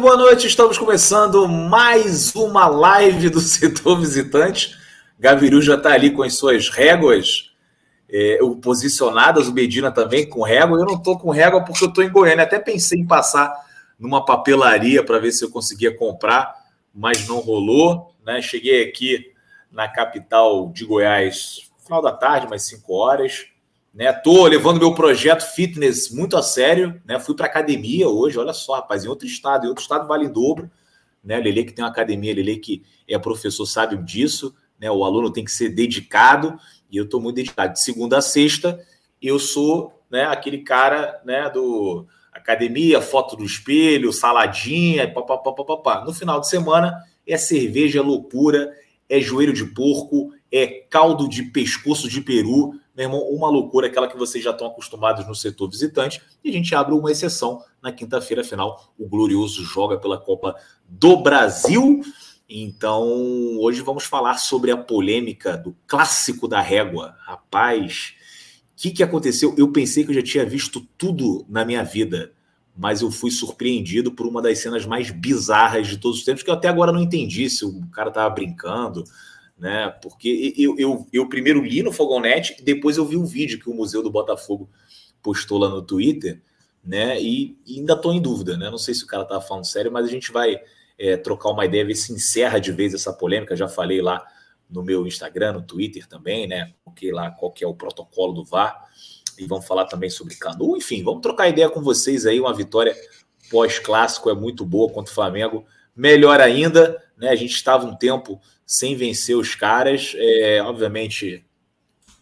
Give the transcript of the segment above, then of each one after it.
muito boa noite. Estamos começando mais uma live do setor visitante. Gaviru já está ali com as suas réguas é, posicionadas, o Medina também com régua. Eu não estou com régua porque eu estou em Goiânia. Até pensei em passar numa papelaria para ver se eu conseguia comprar, mas não rolou. Né? Cheguei aqui na capital de Goiás, final da tarde, mais 5 horas. Né, tô levando meu projeto fitness muito a sério, né? Fui para academia hoje, olha só, rapaz, em outro estado, em outro estado vale em dobro, né? Lele que tem uma academia, Lele que é professor sabe disso, né? O aluno tem que ser dedicado e eu estou muito dedicado. De segunda a sexta, eu sou, né, aquele cara, né, do academia, foto do espelho, saladinha, papapá. No final de semana é cerveja, é loucura, é joelho de porco, é caldo de pescoço de peru, meu irmão, uma loucura, aquela que vocês já estão acostumados no setor visitante. E a gente abre uma exceção na quinta-feira, afinal, o Glorioso joga pela Copa do Brasil. Então, hoje vamos falar sobre a polêmica do clássico da régua. Rapaz, o que, que aconteceu? Eu pensei que eu já tinha visto tudo na minha vida, mas eu fui surpreendido por uma das cenas mais bizarras de todos os tempos, que eu até agora não entendi se o cara estava brincando, né? Porque eu, eu, eu primeiro li no Fogonete, depois eu vi o vídeo que o Museu do Botafogo postou lá no Twitter, né? E, e ainda estou em dúvida, né? Não sei se o cara estava falando sério, mas a gente vai é, trocar uma ideia, ver se encerra de vez essa polêmica. Já falei lá no meu Instagram, no Twitter também, né? Porque lá qual que é o protocolo do VAR. E vamos falar também sobre Canu. Enfim, vamos trocar ideia com vocês aí. Uma vitória pós-clássico é muito boa contra o Flamengo. Melhor ainda, né? A gente estava um tempo sem vencer os caras. É, obviamente,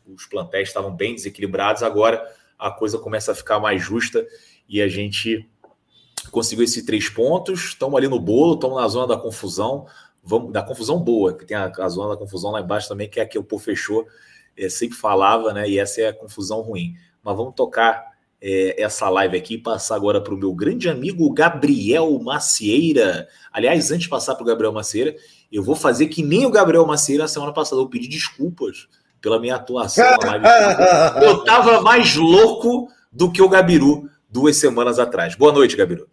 os plantéis estavam bem desequilibrados. Agora a coisa começa a ficar mais justa e a gente conseguiu esses três pontos. Estamos ali no bolo, estamos na zona da confusão. Vamos, da confusão boa, que tem a, a, zona da confusão lá embaixo também, que é a que o Pô fechou, é, sempre falava, né? E essa é a confusão ruim. Mas vamos tocar é, essa live aqui e passar agora para o meu grande amigo Gabriel Macieira. Aliás, antes de passar para o Gabriel Macieira, eu vou fazer que nem o Gabriel Macieira na semana passada. Eu pedi desculpas pela minha atuação na live. Eu tava mais louco do que o Gabiru duas semanas atrás. Boa noite, Gabiru.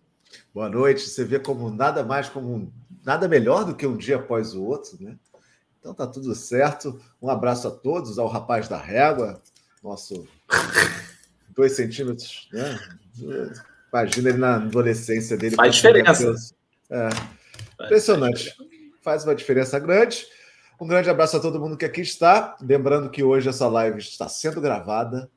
Boa noite. Você vê como nada mais como nada melhor do que um dia após o outro, né? Então tá tudo certo. Um abraço a todos, ao rapaz da régua, nosso dois centímetros, né? Imagina ele na adolescência dele. Faz diferença. É. Impressionante faz uma diferença grande. Um grande abraço a todo mundo que aqui está. Lembrando que hoje essa live está sendo gravada.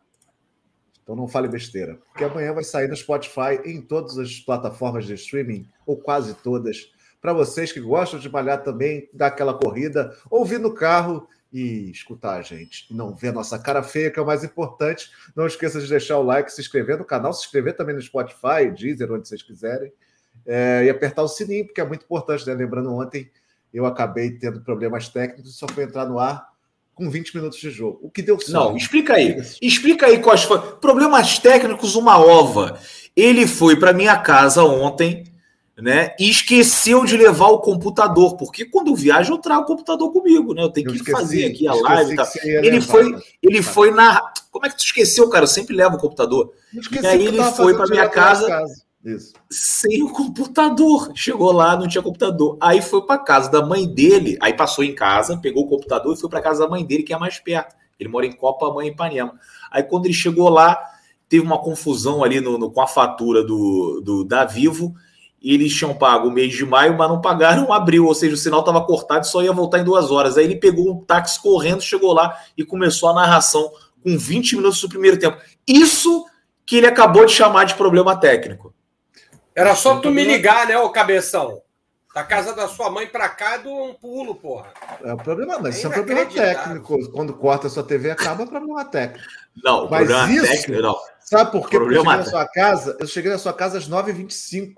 Então não fale besteira, porque amanhã vai sair no Spotify em todas as plataformas de streaming, ou quase todas, para vocês que gostam de malhar também, dar aquela corrida, ouvir no carro e escutar a gente. E não ver a nossa cara feia, que é o mais importante. Não esqueça de deixar o like, se inscrever no canal, se inscrever também no Spotify, Deezer, onde vocês quiserem. É, e apertar o sininho, porque é muito importante, né? Lembrando, ontem eu acabei tendo problemas técnicos e só fui entrar no ar com 20 minutos de jogo. O que deu certo. Não, explica aí. Explica aí quais foram. Problemas técnicos, uma ova. Ele foi para minha casa ontem, né? E esqueceu de levar o computador, porque quando eu viajo eu trago o computador comigo, né? Eu tenho eu que esqueci, fazer aqui a live. Tá. Ele levar, foi, ele foi na. Como é que tu esqueceu, cara? Eu sempre levo o computador. E aí ele foi para minha casa. casa. Sem o computador. Chegou lá, não tinha computador. Aí foi para casa da mãe dele, aí passou em casa, pegou o computador e foi para casa da mãe dele, que é mais perto. Ele mora em Copa, mãe em Ipanema. Aí quando ele chegou lá, teve uma confusão ali no, no, com a fatura do, do da Vivo. Eles tinham pago o mês de maio, mas não pagaram abril, ou seja, o sinal estava cortado e só ia voltar em duas horas. Aí ele pegou um táxi correndo, chegou lá e começou a narração com 20 minutos do primeiro tempo. Isso que ele acabou de chamar de problema técnico. Era só tu me ligar, né, ô cabeção? Da casa da sua mãe pra cá do um pulo, porra. É o problema, mas isso é um problema técnico. Quando corta a sua TV, acaba é problema técnico. Não, mas problema isso, técnico, não. Sabe por quê? Porque eu cheguei na sua casa, eu cheguei na sua casa às 9h25.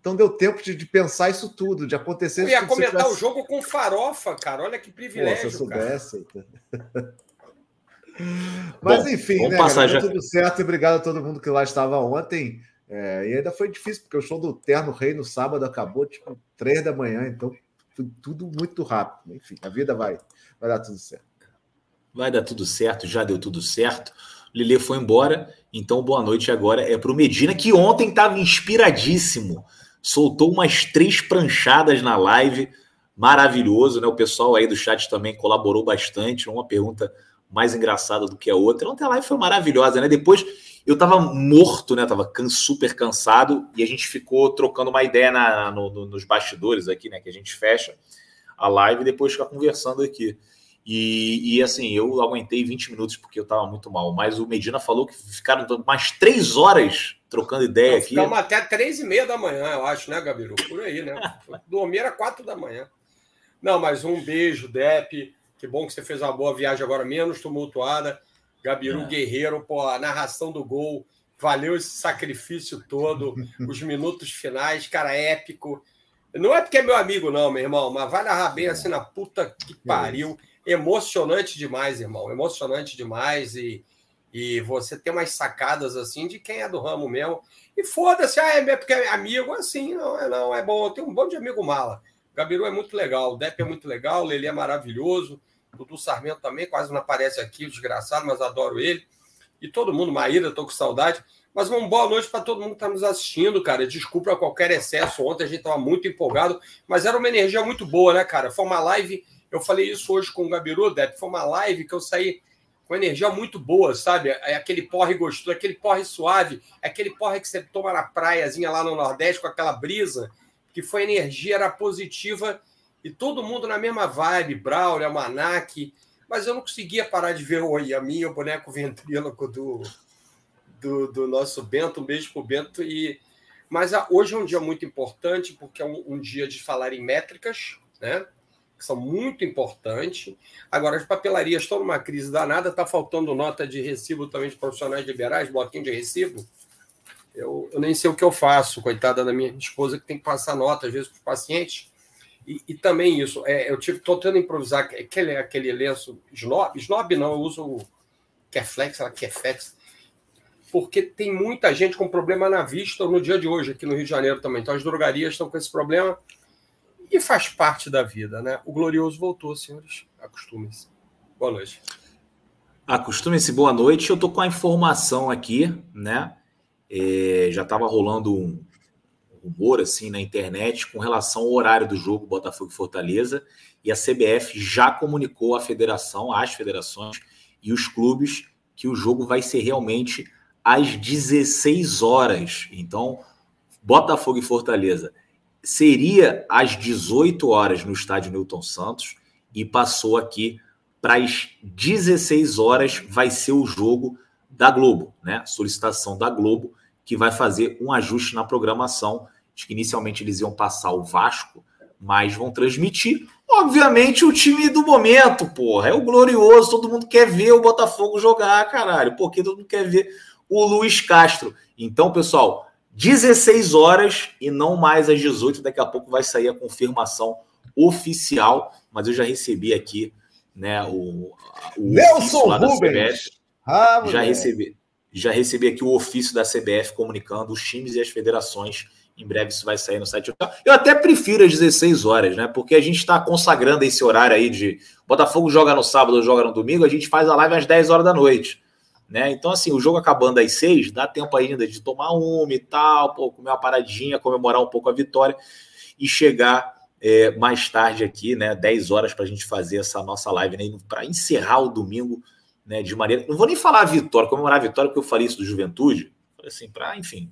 Então deu tempo de, de pensar isso tudo, de acontecer eu ia tudo. comentar tivesse... o jogo com farofa, cara. Olha que privilégio. Pô, se eu soubesse. Mas Bom, enfim, né? Passar já... tudo certo e obrigado a todo mundo que lá estava ontem. É, e ainda foi difícil, porque o show do Terno Rei no sábado acabou tipo três da manhã, então foi tudo muito rápido. Enfim, a vida vai, vai dar tudo certo. Vai dar tudo certo, já deu tudo certo. Lele foi embora, então boa noite agora é para o Medina, que ontem estava inspiradíssimo. Soltou umas três pranchadas na live, maravilhoso, né? O pessoal aí do chat também colaborou bastante, uma pergunta mais engraçada do que a outra. Ontem a live foi maravilhosa, né? Depois eu tava morto, né? Tava super cansado e a gente ficou trocando uma ideia na, no, no, nos bastidores aqui, né? Que a gente fecha a live e depois fica conversando aqui. E, e, assim, eu aguentei 20 minutos porque eu tava muito mal. Mas o Medina falou que ficaram mais três horas trocando ideia Não, aqui. Ficamos até três e meia da manhã, eu acho, né, Gabiru? Por aí, né? Dormir era quatro da manhã. Não, mas um beijo, Dep. Que bom que você fez uma boa viagem agora, menos tumultuada. Gabiru é. Guerreiro, pô, a narração do gol. Valeu esse sacrifício todo, os minutos finais, cara, épico. Não é porque é meu amigo, não, meu irmão, mas vai narrar bem assim na puta que pariu. Emocionante demais, irmão. Emocionante demais. E, e você tem umas sacadas assim de quem é do ramo mesmo. E foda-se, ah, é porque é amigo, assim, não, é não, é bom. Eu tenho um bom de amigo mala. Gabiru é muito legal, o Depp é muito legal, o Lelê é maravilhoso, o Dudu Sarmento também quase não aparece aqui, o desgraçado, mas adoro ele. E todo mundo, Maíra, tô com saudade. Mas uma boa noite para todo mundo que está nos assistindo, cara. Desculpa qualquer excesso. Ontem a gente estava muito empolgado, mas era uma energia muito boa, né, cara? Foi uma live. Eu falei isso hoje com o Gabiru, Depp. Foi uma live que eu saí com energia muito boa, sabe? É aquele porre gostoso, aquele porre suave, é aquele porre que você toma na praiazinha lá no Nordeste com aquela brisa que foi energia era positiva e todo mundo na mesma vibe, Braulio, Almanac, mas eu não conseguia parar de ver o Yamin, o boneco ventríloco do, do, do, nosso Bento, um beijo pro Bento, e mas a, hoje é um dia muito importante, porque é um, um, dia de falar em métricas, né? Que são muito importantes. Agora, as papelarias estão numa crise danada, está faltando nota de recibo também de profissionais liberais, bloquinho de recibo eu, eu, nem sei o que eu faço, coitada da minha esposa, que tem que passar nota, às vezes, para os pacientes. E, e, também isso, é, eu estou tentando improvisar aquele, aquele lenço snob, snob não, eu uso o Keflex, ela Keflex, porque tem muita gente com problema na vista no dia de hoje, aqui no Rio de Janeiro também. Então as drogarias estão com esse problema e faz parte da vida, né? O glorioso voltou, senhores. Acostumem-se. Boa noite. Acostumem-se, boa noite. Eu estou com a informação aqui, né? É, já estava rolando um rumor assim na internet com relação ao horário do jogo Botafogo e Fortaleza e a CBF já comunicou à federação, às federações e os clubes que o jogo vai ser realmente às 16 horas. Então, Botafogo e Fortaleza seria às 18 horas no estádio Newton Santos e passou aqui para as 16 horas vai ser o jogo da Globo, né? Solicitação da Globo que vai fazer um ajuste na programação. Acho que inicialmente eles iam passar o Vasco, mas vão transmitir, obviamente, o time do momento, porra. É o glorioso, todo mundo quer ver o Botafogo jogar, caralho. Porque todo mundo quer ver o Luiz Castro. Então, pessoal, 16 horas e não mais às 18. Daqui a pouco vai sair a confirmação oficial, mas eu já recebi aqui, né, o, o Nelson Rubens. Ah, já recebi já recebi aqui o ofício da CBF comunicando os times e as federações. Em breve isso vai sair no site. Eu até prefiro as 16 horas, né? Porque a gente está consagrando esse horário aí de Botafogo joga no sábado, joga no domingo, a gente faz a live às 10 horas da noite. Né? Então, assim, o jogo acabando às 6, dá tempo ainda de tomar uma e tal, pô, comer uma paradinha, comemorar um pouco a vitória e chegar é, mais tarde aqui, né? 10 horas para a gente fazer essa nossa live, né? Para encerrar o domingo né, de maneira. Não vou nem falar a vitória, comemorar a vitória, porque eu falei isso do Juventude, assim, para, enfim,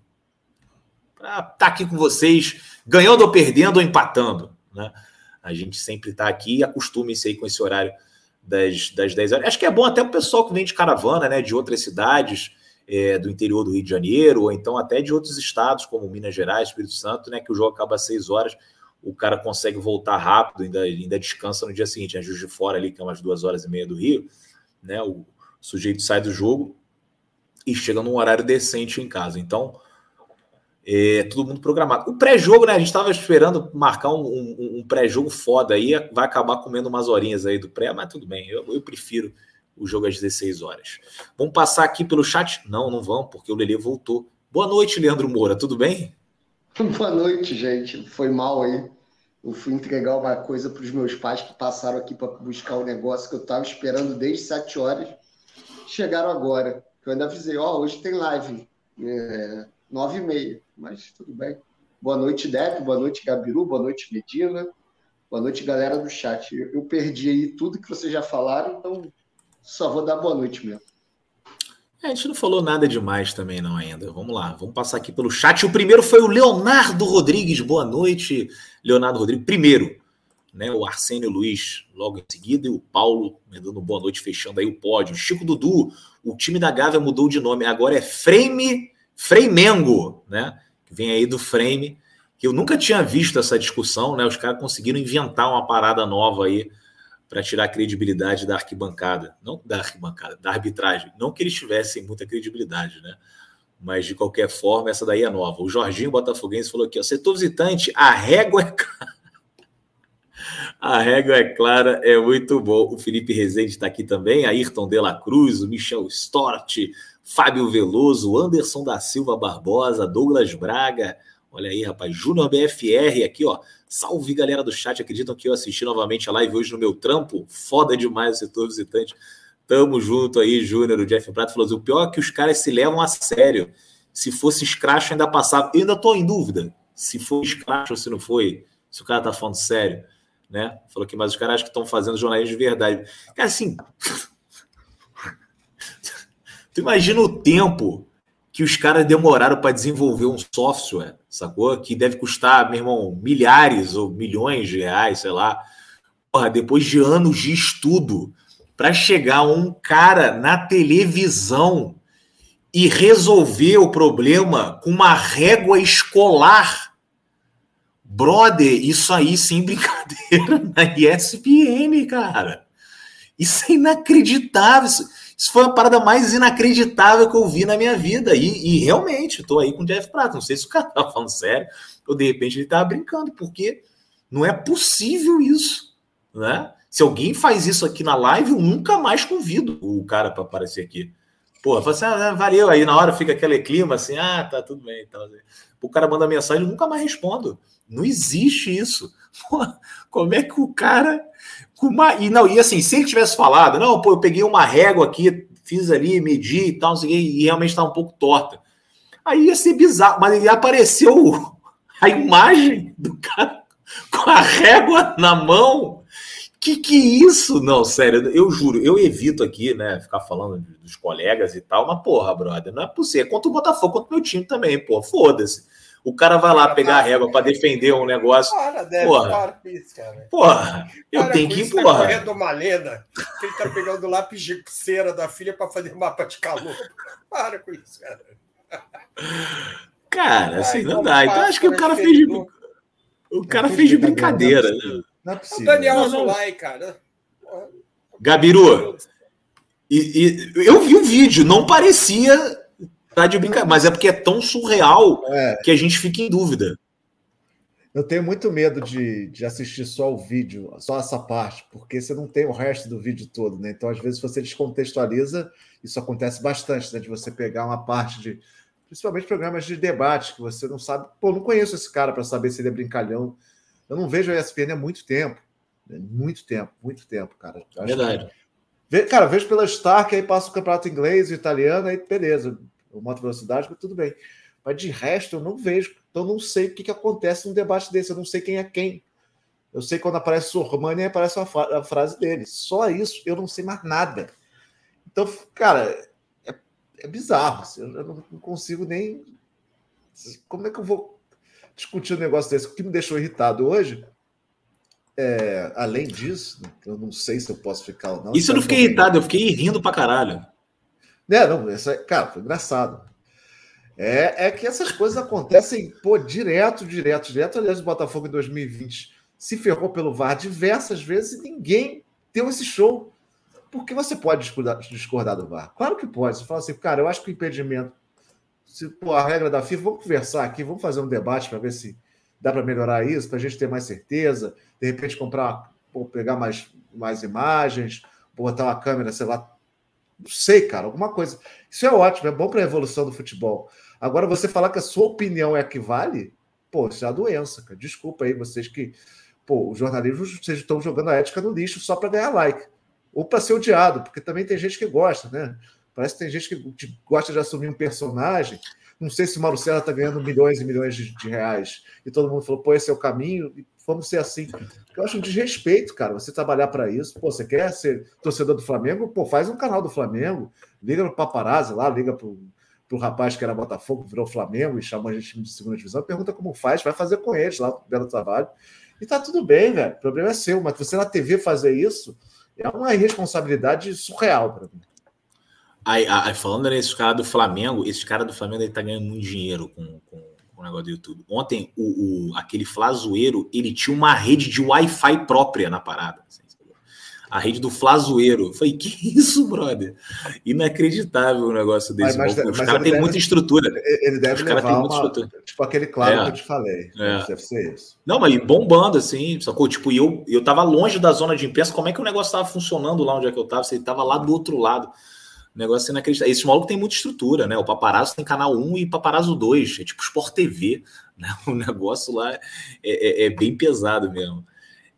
para estar tá aqui com vocês, ganhando ou perdendo ou empatando. Né? A gente sempre está aqui e acostume-se aí com esse horário das, das 10 horas. Acho que é bom até o pessoal que vem de caravana, né, de outras cidades. É, do interior do Rio de Janeiro, ou então até de outros estados, como Minas Gerais, Espírito Santo, né, que o jogo acaba às 6 horas, o cara consegue voltar rápido, ainda, ainda descansa no dia seguinte, né, Juiz de Fora ali, que é umas duas horas e meia do Rio, né? O sujeito sai do jogo e chega num horário decente em casa. Então, é todo mundo programado. O pré-jogo, né? A gente estava esperando marcar um, um, um pré-jogo foda aí, vai acabar comendo umas horinhas aí do pré, mas tudo bem, eu, eu, prefiro o jogo às 16 horas. Vamos passar aqui pelo chat? Não, não vamos, porque o Lelê voltou. Boa noite, Leandro Moura, tudo bem? Boa noite, gente. Foi mal aí. Eu fui entregar uma coisa para os meus pais que passaram aqui para buscar o um negócio que eu estava esperando desde sete horas. Chegaram agora. Eu ainda avisei, ó, oh, hoje tem live, é, nove e meia, mas tudo bem. Boa noite, Depp. Boa noite, Gabiru. Boa noite, Medina. Boa noite, galera do chat. Eu, eu perdi aí tudo que vocês já falaram, então só vou dar boa noite mesmo. É, a gente não falou nada demais também, não, ainda. Vamos lá, vamos passar aqui pelo chat. O primeiro foi o Leonardo Rodrigues. Boa noite, Leonardo Rodrigues. Primeiro, né? O Arsênio Luiz, logo em seguida, e o Paulo, me dando boa noite, fechando aí o pódio. Chico Dudu, o time da Gávea mudou de nome, agora é Frame, Freimengo, né? Vem aí do Frame, que eu nunca tinha visto essa discussão, né? Os caras conseguiram inventar uma parada nova aí para tirar a credibilidade da arquibancada, não da arquibancada, da arbitragem. Não que eles tivessem muita credibilidade, né? Mas de qualquer forma, essa daí é nova. O Jorginho Botafoguense falou aqui: ó, setor visitante, a régua é. a régua é clara, é muito bom. O Felipe Rezende está aqui também, Ayrton de la Cruz, o Michel Stort, Fábio Veloso, Anderson da Silva Barbosa, Douglas Braga. Olha aí, rapaz, Júnior BFR aqui, ó. Salve, galera do chat. Acreditam que eu assisti novamente a live hoje no meu trampo? Foda demais o setor visitante. Tamo junto aí, Júnior. O Jeff Prato falou assim: o pior é que os caras se levam a sério. Se fosse escracho, ainda passava. Eu ainda tô em dúvida se foi escracho ou se não foi. Se o cara tá falando sério, né? Falou que, mas os caras que estão fazendo jornalismo de verdade. Cara, assim. Tu imagina o tempo que os caras demoraram para desenvolver um software, sacou? Que deve custar, meu irmão, milhares ou milhões de reais, sei lá. Porra, depois de anos de estudo, para chegar um cara na televisão e resolver o problema com uma régua escolar. Brother, isso aí sem brincadeira na ESPN, cara. Isso é inacreditável. Isso foi a parada mais inacreditável que eu vi na minha vida. E, e realmente, estou aí com o Jeff Prato. Não sei se o cara tá falando sério ou de repente ele tava brincando, porque não é possível isso, né? Se alguém faz isso aqui na live, eu nunca mais convido o cara para aparecer aqui. Pô, fala assim, ah, valeu. Aí na hora fica aquele clima assim, ah, tá tudo bem. Então, o cara manda mensagem, eu nunca mais respondo. Não existe isso. Pô, como é que o cara uma, e não, e assim, se ele tivesse falado, não, pô, eu peguei uma régua aqui, fiz ali, medi e tal, e realmente está um pouco torta. Aí ia ser bizarro, mas ele apareceu a imagem do cara com a régua na mão. Que que é isso? Não, sério, eu juro, eu evito aqui, né, ficar falando dos colegas e tal, mas porra, brother, não é possível. É contra o Botafogo, contra o meu time também, pô, foda-se. O cara vai lá pegar a régua para defender um negócio. Para, deve, porra. para com isso, cara. Porra, eu tenho que ir, tá porra. Tá uma lenda que ele tá pegando lápis de cera da filha para fazer mapa de calor. Para com isso, cara. Cara, assim, não dá. Então acho que o cara fez de, o cara fez de brincadeira. Né? Não é possível. O Daniel Zulay, cara. Gabiru, e, e, eu vi o vídeo, não parecia Tá de brincadeira, mas é porque é tão surreal é. que a gente fica em dúvida. Eu tenho muito medo de, de assistir só o vídeo, só essa parte, porque você não tem o resto do vídeo todo, né? Então, às vezes, você descontextualiza, isso acontece bastante, né? De você pegar uma parte de. Principalmente programas de debate, que você não sabe. Pô, não conheço esse cara para saber se ele é brincalhão. Eu não vejo a ESPN há muito tempo. Né? Muito tempo, muito tempo, cara. Verdade. Que... Cara, vejo pela Stark, aí passa o campeonato inglês e italiano, aí beleza moto velocidade, mas tudo bem. Mas de resto, eu não vejo. Então, eu não sei o que, que acontece num debate desse. Eu não sei quem é quem. Eu sei quando aparece Sormani, aparece a, a, frase dele. Só isso, eu não sei mais nada. Então, cara, é, é bizarro. Assim, eu não, não consigo nem. Como é que eu vou discutir um negócio desse? O que me deixou irritado hoje é, além disso, eu não sei se eu posso ficar ou não. Isso eu não fiquei irritado, eu fiquei rindo pra caralho. Né, não, essa, cara, foi engraçado. É, é que essas coisas acontecem, pô, direto, direto, direto. Aliás, o Botafogo em 2020 se ferrou pelo VAR diversas vezes e ninguém deu esse show. Porque você pode discordar, discordar do VAR? Claro que pode. Você fala assim, cara, eu acho que o impedimento. Se pô, a regra da FIFA, vamos conversar aqui, vamos fazer um debate para ver se dá para melhorar isso, para a gente ter mais certeza, de repente comprar, pô, pegar mais, mais imagens, botar uma câmera, sei lá, não sei, cara, alguma coisa. Isso é ótimo, é bom para a evolução do futebol. Agora, você falar que a sua opinião é a que vale, pô, isso é a doença, cara. Desculpa aí vocês que, pô, o jornalismo, vocês estão jogando a ética no lixo só para ganhar like. Ou para ser odiado, porque também tem gente que gosta, né? Parece que tem gente que gosta de assumir um personagem. não sei se o Serra está ganhando milhões e milhões de, de, reais. E todo mundo falou, pô, esse é o caminho, e vamos ser assim. Eu acho um desrespeito, cara, você trabalhar para isso. Pô, você quer ser torcedor do Flamengo? Pô, faz um canal do Flamengo, liga no paparazzi lá, liga pro, pro rapaz que era Botafogo, virou Flamengo e chamou a gente de segunda divisão, pergunta como faz, vai fazer com eles lá, belo trabalho. E tá tudo bem, velho. O problema é seu, mas você na TV fazer isso é uma irresponsabilidade surreal para mim. Aí, aí, falando nesse cara do Flamengo, esse cara do Flamengo ele tá ganhando muito dinheiro com, com, com o negócio do YouTube. Ontem, o, o, aquele Flazoeiro, ele tinha uma rede de Wi-Fi própria na parada. A rede do Flazoeiro. Eu falei, que isso, brother? Inacreditável o negócio desse. Mas, mas, os caras têm muita estrutura. Ele deve levar uma, muita estrutura. Tipo aquele claro é, que eu te falei. É. Deve ser isso. Não, mas bombando, assim, sacou? Tipo, eu, eu tava longe da zona de imprensa. Como é que o negócio tava funcionando lá onde é que eu tava? Você tava lá do outro lado. Negócio inacreditável. Esse maluco tem muita estrutura, né? O Paparazzo tem canal 1 e Paparazzo 2, é tipo Sport TV, né? O negócio lá é, é, é bem pesado mesmo.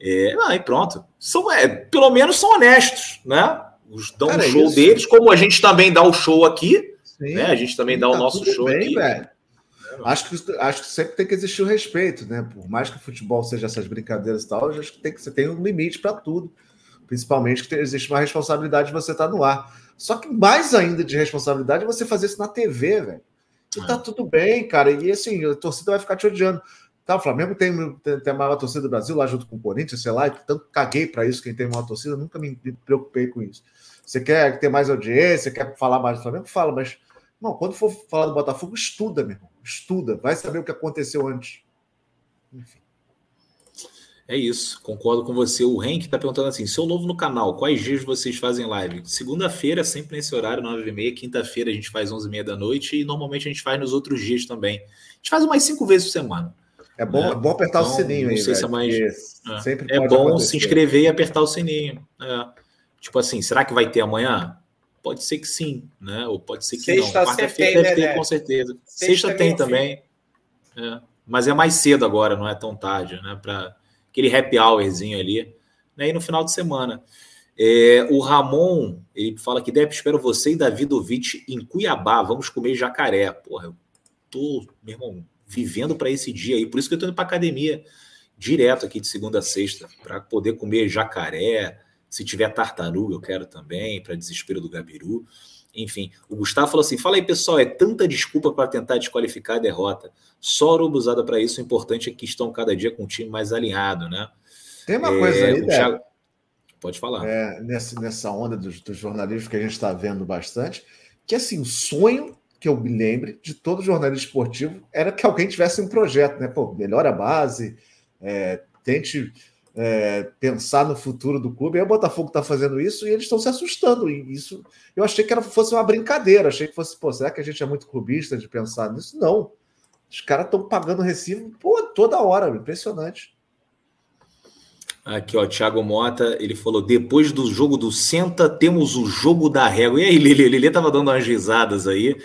É, e pronto. São, é, pelo menos são honestos, né? Os dão Cara, o show isso. deles, como a gente também dá o show aqui, Sim, né? A gente também dá tá o nosso show bem, aqui. Velho. Acho que, acho que sempre tem que existir o respeito, né? Por mais que o futebol seja essas brincadeiras e tal, acho que tem que você tem um limite para tudo. Principalmente que existe uma responsabilidade de você estar tá no ar. Só que mais ainda de responsabilidade é você fazer isso na TV, velho. E tá é. tudo bem, cara. E assim, a torcida vai ficar te odiando. Tá, o Flamengo tem, tem, tem, a maior torcida do Brasil lá junto com o Corinthians, sei lá, tanto caguei para isso, quem tem maior torcida, nunca me preocupei com isso. Você quer ter mais audiência, quer falar mais do Flamengo? Fala, mas não, quando for falar do Botafogo, estuda, meu irmão. Estuda, vai saber o que aconteceu antes. Enfim. É isso, concordo com você. O Henk está perguntando assim: sou novo no canal, quais dias vocês fazem live? Segunda-feira, sempre nesse horário, 9h30. Quinta-feira a gente faz 11h30 da noite e normalmente a gente faz nos outros dias também. A gente faz umas cinco vezes por semana. É bom, é, é bom apertar então, o sininho aí. Não sei se é mais. É, sempre é bom acontecer. se inscrever e apertar o sininho. É. Tipo assim, será que vai ter amanhã? Pode ser que sim, né? Ou pode ser que Sexta não. Quarta-feira deve né, ter, com certeza. Sexta, Sexta tem também. É. Mas é mais cedo agora, não é tão tarde, né? Para aquele happy hourzinho ali, né? E no final de semana. É, o Ramon, ele fala que deve espero você e Davi Dovich em Cuiabá, vamos comer jacaré. Porra, eu tô, meu irmão, vivendo para esse dia aí, por isso que eu tô indo para academia direto aqui de segunda a sexta, para poder comer jacaré, se tiver tartaruga eu quero também, para desespero do Gabiru. Enfim, o Gustavo falou assim: fala aí, pessoal, é tanta desculpa para tentar desqualificar a derrota. Só hora usada para isso, o importante é que estão cada dia com um time mais alinhado, né? Tem uma é, coisa aí, Thiago... Pode falar. É, nessa, nessa onda dos, dos jornalistas que a gente está vendo bastante, que assim, o sonho que eu me lembre de todo jornalista esportivo era que alguém tivesse um projeto, né? Pô, melhora a base, é, tente é, pensar no futuro do clube. Aí o Botafogo está fazendo isso e eles estão se assustando. E isso eu achei que era, fosse uma brincadeira. Achei que fosse, pô, será que a gente é muito clubista de pensar nisso? Não. Os caras estão pagando recibo pô, toda hora, impressionante. Aqui, ó, Thiago Mota, ele falou: depois do jogo do Senta, temos o jogo da régua. E aí, Lili, Lili tava dando umas risadas aí.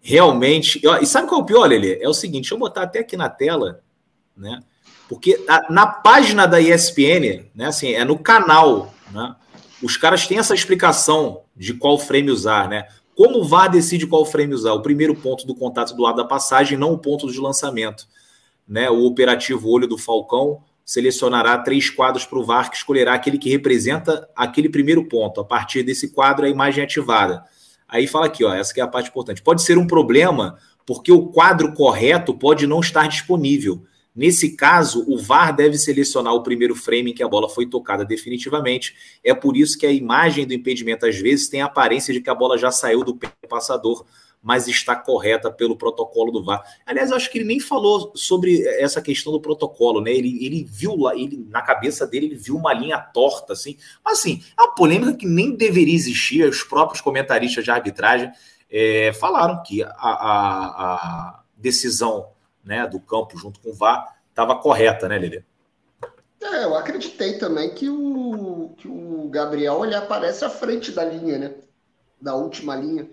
Realmente. E sabe qual é o pior, Lili? É o seguinte: deixa eu botar até aqui na tela, né? Porque na página da ESPN, né, assim, é no canal, né, os caras têm essa explicação de qual frame usar, né? Como o VAR decide qual frame usar? O primeiro ponto do contato do lado da passagem, não o ponto de lançamento. Né? O operativo olho do Falcão selecionará três quadros para o VAR, que escolherá aquele que representa aquele primeiro ponto. A partir desse quadro, a imagem é ativada. Aí fala aqui, ó, essa é a parte importante. Pode ser um problema porque o quadro correto pode não estar disponível. Nesse caso, o VAR deve selecionar o primeiro frame em que a bola foi tocada definitivamente. É por isso que a imagem do impedimento às vezes tem a aparência de que a bola já saiu do passador, mas está correta pelo protocolo do VAR. Aliás, eu acho que ele nem falou sobre essa questão do protocolo, né? Ele, ele viu lá, ele, na cabeça dele, ele viu uma linha torta, assim. Mas assim, é uma polêmica que nem deveria existir. Os próprios comentaristas de arbitragem é, falaram que a, a, a decisão né, do campo junto com o VAR estava correta, né, Lili? É, eu acreditei também que o, que o Gabriel ele aparece à frente da linha, né? Da última linha.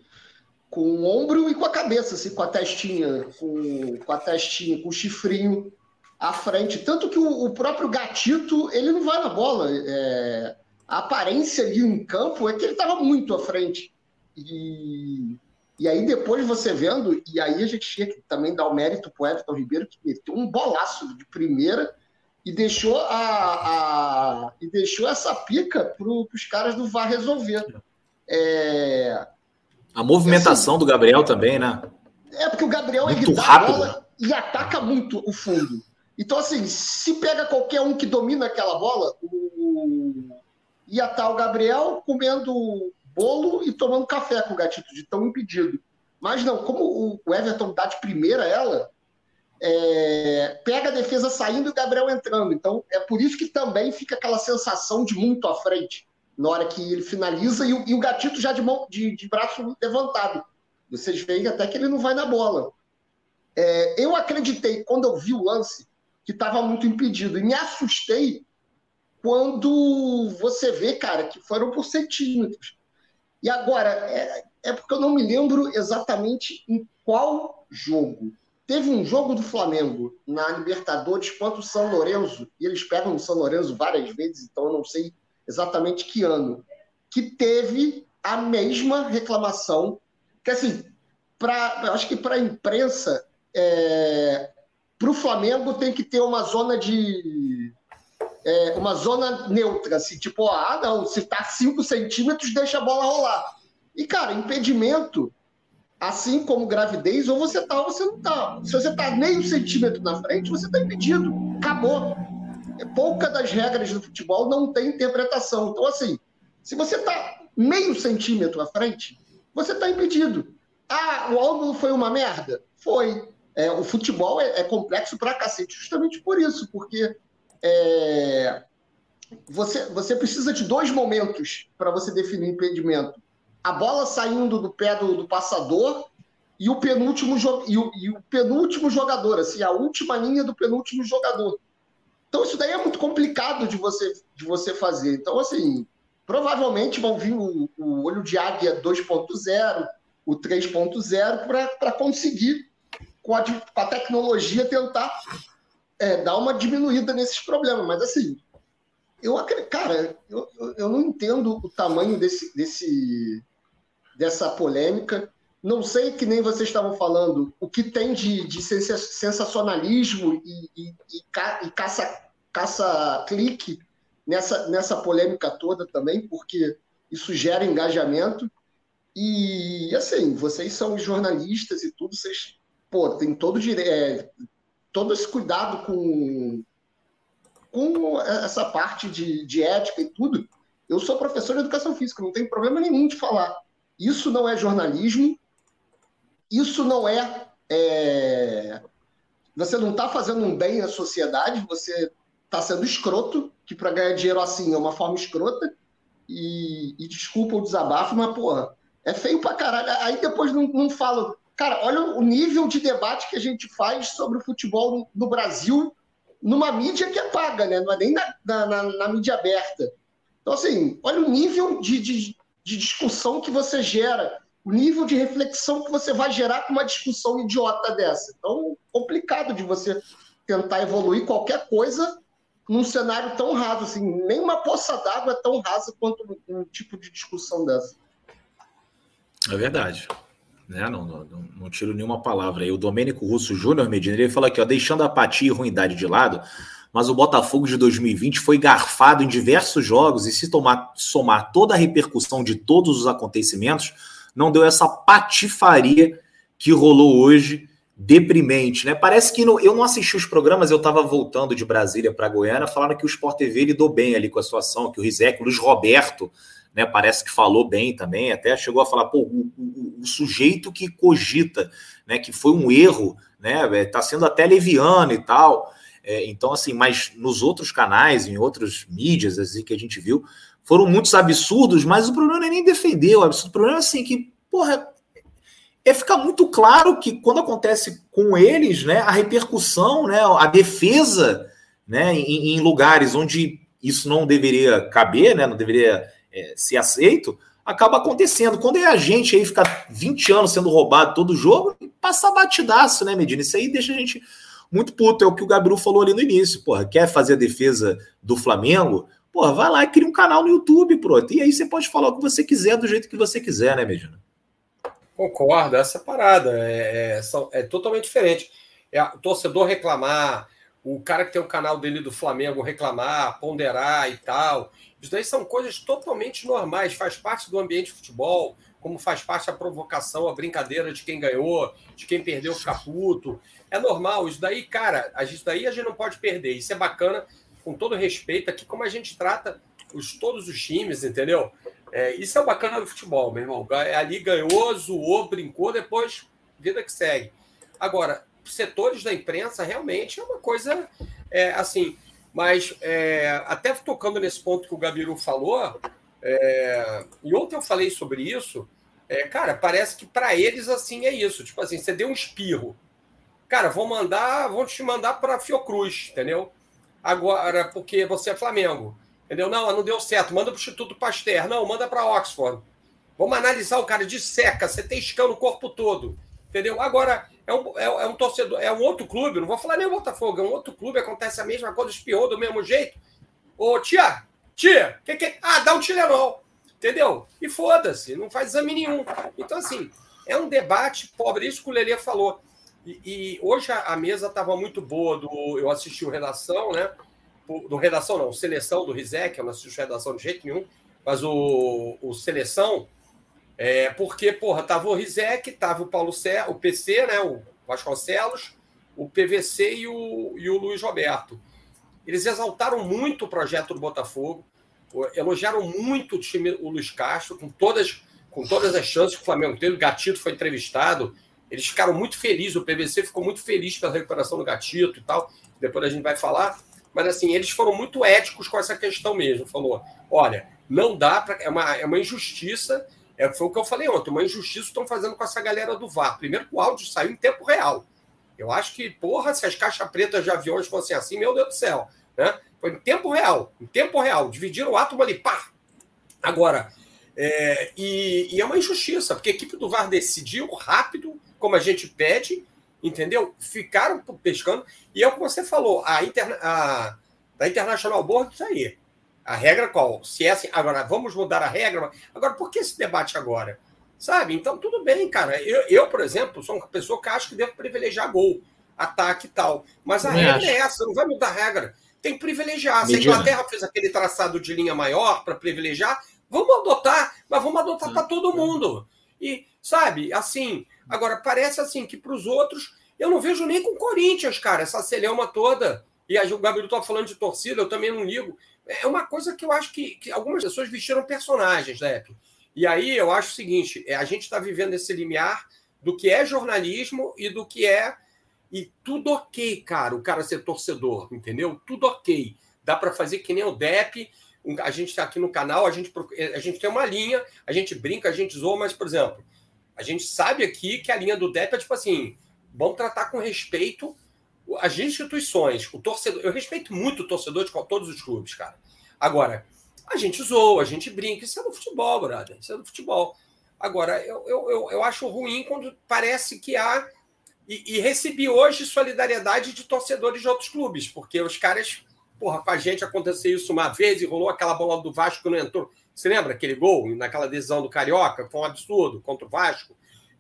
Com o ombro e com a cabeça, assim, com a testinha, com, com a testinha, com o chifrinho à frente. Tanto que o, o próprio gatito, ele não vai na bola. É, a aparência ali em campo é que ele estava muito à frente. E E aí depois você vendo, e aí a gente tinha que também dar o mérito pro Everton Ribeiro, que meteu um bolaço de primeira e deixou a, a e deixou essa pica para os caras do VAR resolver. É... A movimentação assim, do Gabriel também, né? É porque o Gabriel muito evita rápido. a bola e ataca muito o fundo. Então, assim, se pega qualquer um que domina aquela bola, o... ia estar o Gabriel comendo bolo e tomando café com o gatito de tão impedido. Mas não, como o Everton dá de primeira ela, é, pega a defesa saindo e o Gabriel entrando. Então, é por isso que também fica aquela sensação de muito à frente na hora que ele finaliza e o, e o gatito já de, mão, de, de braço levantado. Vocês veem até que ele não vai na bola. É, eu acreditei, quando eu vi o lance, que estava muito impedido. E me assustei quando você vê, cara, que foram por centímetros. E agora, é, é porque eu não me lembro exatamente em qual jogo. Teve um jogo do Flamengo na Libertadores contra o São Lourenço, e eles pegam o São Lourenço várias vezes, então eu não sei exatamente que ano, que teve a mesma reclamação, que assim, pra, eu acho que para a imprensa, é, para o Flamengo tem que ter uma zona de. É, uma zona neutra, assim, tipo, ah, não, se tá 5 centímetros, deixa a bola rolar. E, cara, impedimento assim como gravidez, ou você tá ou você não tá. Se você tá meio centímetro na frente, você tá impedido. Acabou. É, pouca das regras do futebol não tem interpretação. Então, assim, se você tá meio centímetro à frente, você tá impedido. Ah, o ângulo foi uma merda? Foi. É, o futebol é, é, complexo pra cacete, justamente por isso, porque é, você, você precisa de dois momentos para você definir impedimento a bola saindo do pé do, do passador e o penúltimo e o, e o, penúltimo jogador, assim, a última linha do penúltimo jogador. Então isso daí é muito complicado de você de você fazer. Então assim, provavelmente vão vir o, o olho de águia 2.0, o 3.0 para conseguir com a, com a, tecnologia tentar é, dar uma diminuída nesses problemas. Mas assim, eu cara, eu, eu não entendo o tamanho desse, desse, dessa polêmica. Não sei que nem vocês estavam falando o que tem de, de sensacionalismo e, e, e, ca, e caça, caça clique nessa, nessa polêmica toda também, porque isso gera engajamento. E assim, vocês são jornalistas e tudo, vocês pô, tem todo é, todo esse cuidado com, com essa parte de, de ética e tudo. Eu sou professor de educação física, não tem problema nenhum de falar. Isso não é jornalismo, isso não é. é... Você não está fazendo um bem à sociedade, você está sendo escroto, que para ganhar dinheiro assim é uma forma escrota. E, e, desculpa o desabafo, mas, porra, é feio pra caralho. Aí depois não, não falo. Cara, olha o nível de debate que a gente faz sobre o futebol no, Brasil numa mídia que é paga, né? Não é nem na, na, na mídia aberta. Então, assim, olha o nível de, de, de discussão que você gera, o nível de reflexão que você vai gerar com uma discussão idiota dessa. Então, complicado de você tentar evoluir qualquer coisa num cenário tão raso, assim, nenhuma poça d'água é tão rasa quanto um, tipo de discussão dessa. É verdade. Né? Não, não, não, tiro nenhuma palavra aí. O Domênico Russo Júnior Medina, ele fala aqui, ó, deixando a apatia e ruindade de lado, mas o Botafogo de 2020 foi garfado em diversos jogos e se tomar, somar toda a repercussão de todos os acontecimentos, não deu essa patifaria que rolou hoje, deprimente, né? Parece que no, eu não assisti os programas, eu estava voltando de Brasília para Goiânia, falaram que o Sport TV lidou bem ali com a situação, que o Rizek, o Luiz Roberto, né, parece que falou bem também, até chegou a falar, pô, o, o, o sujeito que cogita, né, que foi um erro, né, está sendo até leviano e tal, é, então, assim, mas nos outros canais, em outras mídias assim, que a gente viu, foram muitos absurdos, mas o problema não é nem defender o absurdo, o problema é assim que, porra, é ficar muito claro que quando acontece com eles, né, a repercussão, né, a defesa, né, em, em lugares onde isso não deveria caber, né, não deveria é, ser aceito, acaba acontecendo. Quando é a gente aí ficar 20 anos sendo roubado todo jogo, passa batidaço, né, Medina? Isso aí deixa a gente muito puto. É o que o Gabriel falou ali no início. Porra, quer fazer a defesa do Flamengo? Porra, vai lá e cria um canal no YouTube, pronto. E aí você pode falar o que você quiser do jeito que você quiser, né, Medina? Concordo, essa parada é, é, é totalmente diferente. É o torcedor reclamar, o cara que tem o canal dele do Flamengo reclamar, ponderar e tal. Isso daí são coisas totalmente normais, faz parte do ambiente de futebol, como faz parte a provocação, a brincadeira de quem ganhou, de quem perdeu ficar puto. É normal, isso daí, cara, a gente daí a gente não pode perder. Isso é bacana, com todo respeito, aqui como a gente trata os, todos os times, entendeu? É, isso é o bacana do futebol, meu irmão. Ali ganhou, zoou, brincou, depois vida que segue. Agora, setores da imprensa realmente é uma coisa é, assim. Mas é, até tocando nesse ponto que o Gabiru falou, é, e ontem eu falei sobre isso, é, cara, parece que para eles assim é isso. Tipo assim, você deu um espirro. Cara, vão mandar, vão te mandar para Fiocruz, entendeu? Agora, porque você é Flamengo. Entendeu? Não, não deu certo. Manda para o Instituto Pasteur. Não, manda para Oxford. Vamos analisar o cara de seca, você tem escão no corpo todo. Entendeu? Agora, é um, é, é, um torcedor, é um outro clube, não vou falar nem o Botafogo, é um outro clube, acontece a mesma coisa, espiou do mesmo jeito. Ô, tia, tia, que que... ah, dá um Tilenol. Entendeu? E foda-se, não faz exame nenhum. Então, assim, é um debate pobre, isso que o Lelê falou. E, e hoje a, a mesa estava muito boa, do, eu assisti o Redação, né? do Redação não, Seleção do Rizek, eu não assisto Redação de jeito nenhum, mas o, o Seleção, é, porque, porra, tava o Rizek, tava o Paulo Cé, o PC, né, o Vasconcelos, o PVC e o, e o Luiz Roberto. Eles exaltaram muito o projeto do Botafogo, elogiaram muito o time, o Luiz Castro, com todas, com todas as chances que o Flamengo teve. O Gatito foi entrevistado, eles ficaram muito felizes, o PVC ficou muito feliz pela recuperação do Gatito e tal. Depois a gente vai falar. Mas assim, eles foram muito éticos com essa questão mesmo. Falou: olha, não dá para. É uma, é uma injustiça. É, foi o que eu falei ontem, uma injustiça estão fazendo com essa galera do VAR. Primeiro que o áudio saiu em tempo real. Eu acho que, porra, se as caixas pretas de aviões fossem assim, meu Deus do céu. Né? Foi em tempo real, em tempo real. Dividiram o átomo ali, pá! Agora, é, e, e, é uma injustiça, porque a equipe do VAR decidiu rápido, como a gente pede, entendeu? Ficaram pescando. E é o que você falou, a, interna, a da International Board, isso aí. A regra qual? Se é assim, agora vamos mudar a regra. Agora, por que esse debate agora? Sabe? Então, tudo bem, cara. Eu, eu por exemplo, sou uma pessoa que acho que devo privilegiar gol, ataque e tal. Mas a regra acho. é essa, não vai mudar a regra. Tem que privilegiar. Se a Inglaterra fez aquele traçado de linha maior para privilegiar, vamos adotar, mas vamos adotar para todo mundo. E, sabe, assim, Agora, parece assim que para os outros, eu não vejo nem com o Corinthians, cara, essa celeuma toda. E a, o Gabriel estava falando de torcida, eu também não ligo. É uma coisa que eu acho que, que algumas pessoas vestiram personagens, né? E aí eu acho o seguinte: é, a gente está vivendo esse limiar do que é jornalismo e do que é. E tudo ok, cara, o cara ser torcedor, entendeu? Tudo ok. Dá para fazer que nem o DEP. A gente está aqui no canal, a gente, a gente tem uma linha, a gente brinca, a gente zoa, mas, por exemplo, a gente sabe aqui que a linha do DEP é tipo assim: vamos tratar com respeito as instituições, o torcedor. Eu respeito muito o torcedor de todos os clubes, cara. Agora, a gente zoa, a gente brinca. Isso é do futebol, brother. Isso é do futebol. Agora, eu, eu, eu, acho ruim quando parece que há. E, e, recebi hoje solidariedade de torcedores de outros clubes, porque os caras, porra, com a gente aconteceu isso uma vez e rolou aquela bola do Vasco que não entrou. Você lembra aquele gol naquela decisão do Carioca? Foi um absurdo contra o Vasco.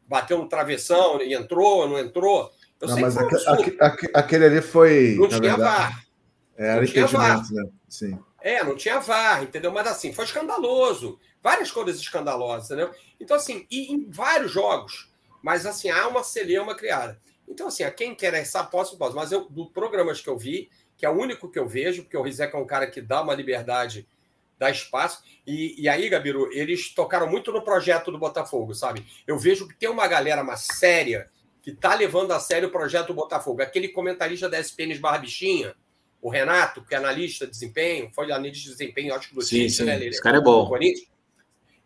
Bateu no travessão e entrou, não entrou. Eu não, mas aquele, aquele, ali foi. Não tinha verdade, VAR. É, não tinha VAR. Né? Sim. É, não tinha VAR, entendeu? Mas assim, foi escandaloso. Várias coisas escandalosas, entendeu? Então, assim, e em vários jogos. Mas assim, há uma celeuma criada. Então, assim, a quem quer essa posso, posso. Mas eu, do programas que eu vi, que é o único que eu vejo, porque o Rizek é um cara que dá uma liberdade dá espaço. E, e aí, Gabiru, eles tocaram muito no projeto do Botafogo, sabe? Eu vejo que tem uma galera mais séria que tá levando a sério o projeto Botafogo. Aquele comentarista da SPN Barbichinha, o Renato, que é analista de desempenho, foi analista de desempenho, acho que do sim, sim. né? Ele, Esse cara é bom.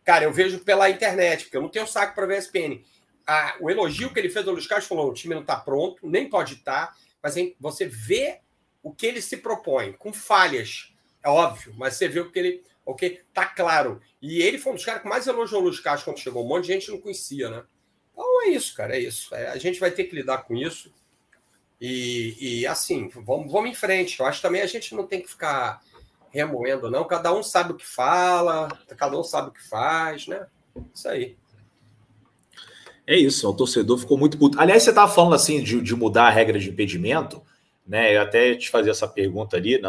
Cara, eu vejo pela internet, porque eu não tenho saco para ver a SPN. A, o elogio que ele fez ao Luiz Carlos falou: o time não está pronto, nem pode estar, tá, mas hein, você vê o que ele se propõe, com falhas é óbvio, mas você viu que ele, ok, tá claro. E ele foi um dos caras que mais elogiou o Luiz Castro quando chegou. Um monte de gente não conhecia, né? Então é isso, cara, é isso. É, a gente vai ter que lidar com isso. E, e assim, vamos, vamos em frente. Eu acho também a gente não tem que ficar remoendo, não. Cada um sabe o que fala, cada um sabe o que faz, né? Isso aí. É isso, o torcedor ficou muito puto. Aliás, você estava falando assim de, de, mudar a regra de impedimento, né? Eu até te fazer essa pergunta ali,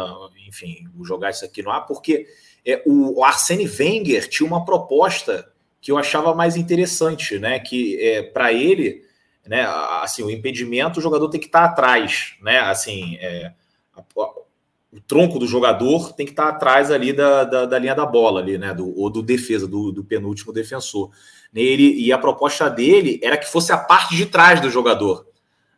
enfim, jogar isso aqui no ar, porque é, o, o Arsene Wenger tinha uma proposta que eu achava mais interessante, né? Que é, para ele, né? Assim, o impedimento, o jogador tem que estar tá atrás, né? Assim, é, a, o tronco do jogador tem que estar tá atrás ali da, da, da, linha da bola ali, né? Do, ou do defesa, do, do penúltimo defensor. Ele, e a proposta dele era que fosse a parte de trás do jogador.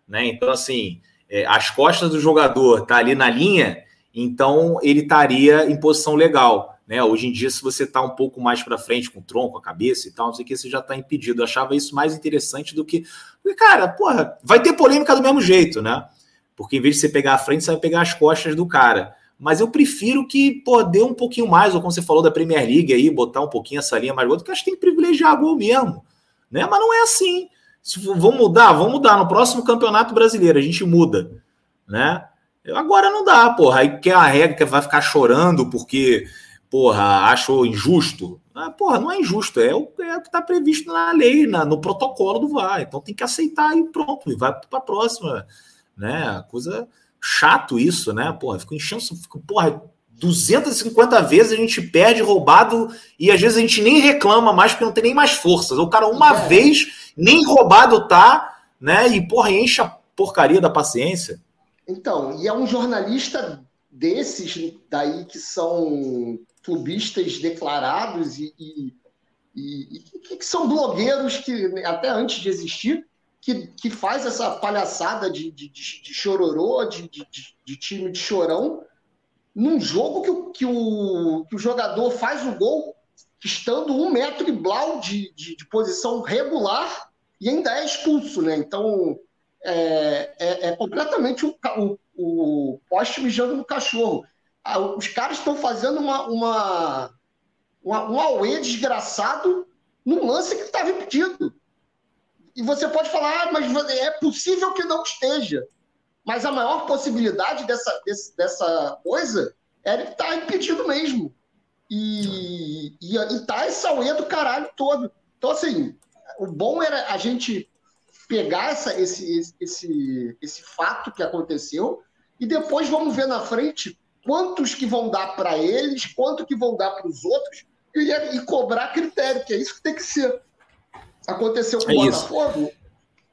Né? Então, assim, é, as costas do jogador tá ali na linha, então ele estaria em posição legal. Né? Hoje em dia, se você está um pouco mais para frente com o tronco, a cabeça e tal, não sei o que, você já está impedido. Eu achava isso mais interessante do que. Cara, porra, vai ter polêmica do mesmo jeito, né? Porque em vez de você pegar a frente, você vai pegar as costas do cara mas eu prefiro que pô, dê um pouquinho mais, ou como você falou da Premier League aí, botar um pouquinho essa linha mais alta, que acho que tem que privilegiar gol mesmo. Né? Mas não é assim. Se vamos mudar, vamos mudar. No próximo campeonato brasileiro, a gente muda. Né? Agora não dá, porra. Aí quer a regra que vai ficar chorando porque, porra, achou injusto. Ah, porra, não é injusto, é o, é o que está previsto na lei, na, no protocolo do VAR. Então tem que aceitar e pronto, e vai para a próxima. Né? Coisa chato isso, né? Porra, fico enchendo, fico, porra, 250 vezes a gente perde roubado e às vezes a gente nem reclama mais porque não tem nem mais forças. O cara uma é. vez nem roubado tá, né? E porra, enche a porcaria da paciência. Então, e é um jornalista desses daí que são clubistas declarados e, e, e, e que são blogueiros que até antes de existir que, que faz essa palhaçada de, de, de, de chororô, de, de, time de chorão, num jogo que o, que o, que o jogador faz o gol estando um metro e blau de, de, de posição regular e ainda é expulso, né? Então é, é, é completamente o, o, o, poste mijando no cachorro. Ah, os caras estão fazendo uma, uma, uma, um auê desgraçado num lance que estava impedido. E você pode falar, ah, mas é possível que não esteja. Mas a maior possibilidade dessa, dessa coisa é que está impedido mesmo. E, e, e tá esse auê do caralho todo. Então, assim, o bom era a gente pegar essa, esse, esse, esse fato que aconteceu e depois vamos ver na frente quantos que vão dar para eles, quanto que vão dar para os outros e, e, cobrar critério, que é isso que tem que ser. Aconteceu com o é Botafogo?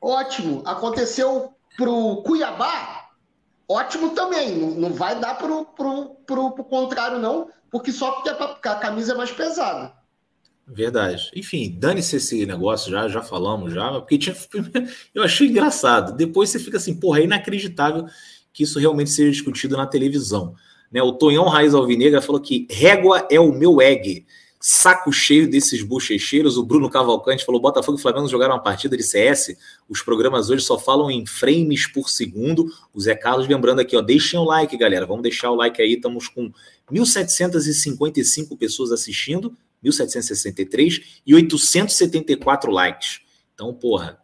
Ótimo. Aconteceu pro Cuiabá? Ótimo também. Não, não vai dar pro, pro contrário, não, porque só porque a, a camisa é mais pesada. Verdade. Enfim, dane-se esse negócio, já, já falamos, já, porque tinha, eu achei engraçado. Depois você fica assim, porra, é inacreditável que isso realmente seja discutido na televisão. Né? O Tonhão Raiz Alvinegra falou que régua é o meu egg saco cheio desses bochecheiros. O Bruno Cavalcante falou: Botafogo e Flamengo jogaram uma partida de CS. Os programas hoje só falam em frames por segundo. O Zé Carlos lembrando aqui, ó, deixem o like, galera. Vamos deixar o like aí. Estamos com 1.755 pessoas assistindo, 1.763 e 874 likes. Então, porra,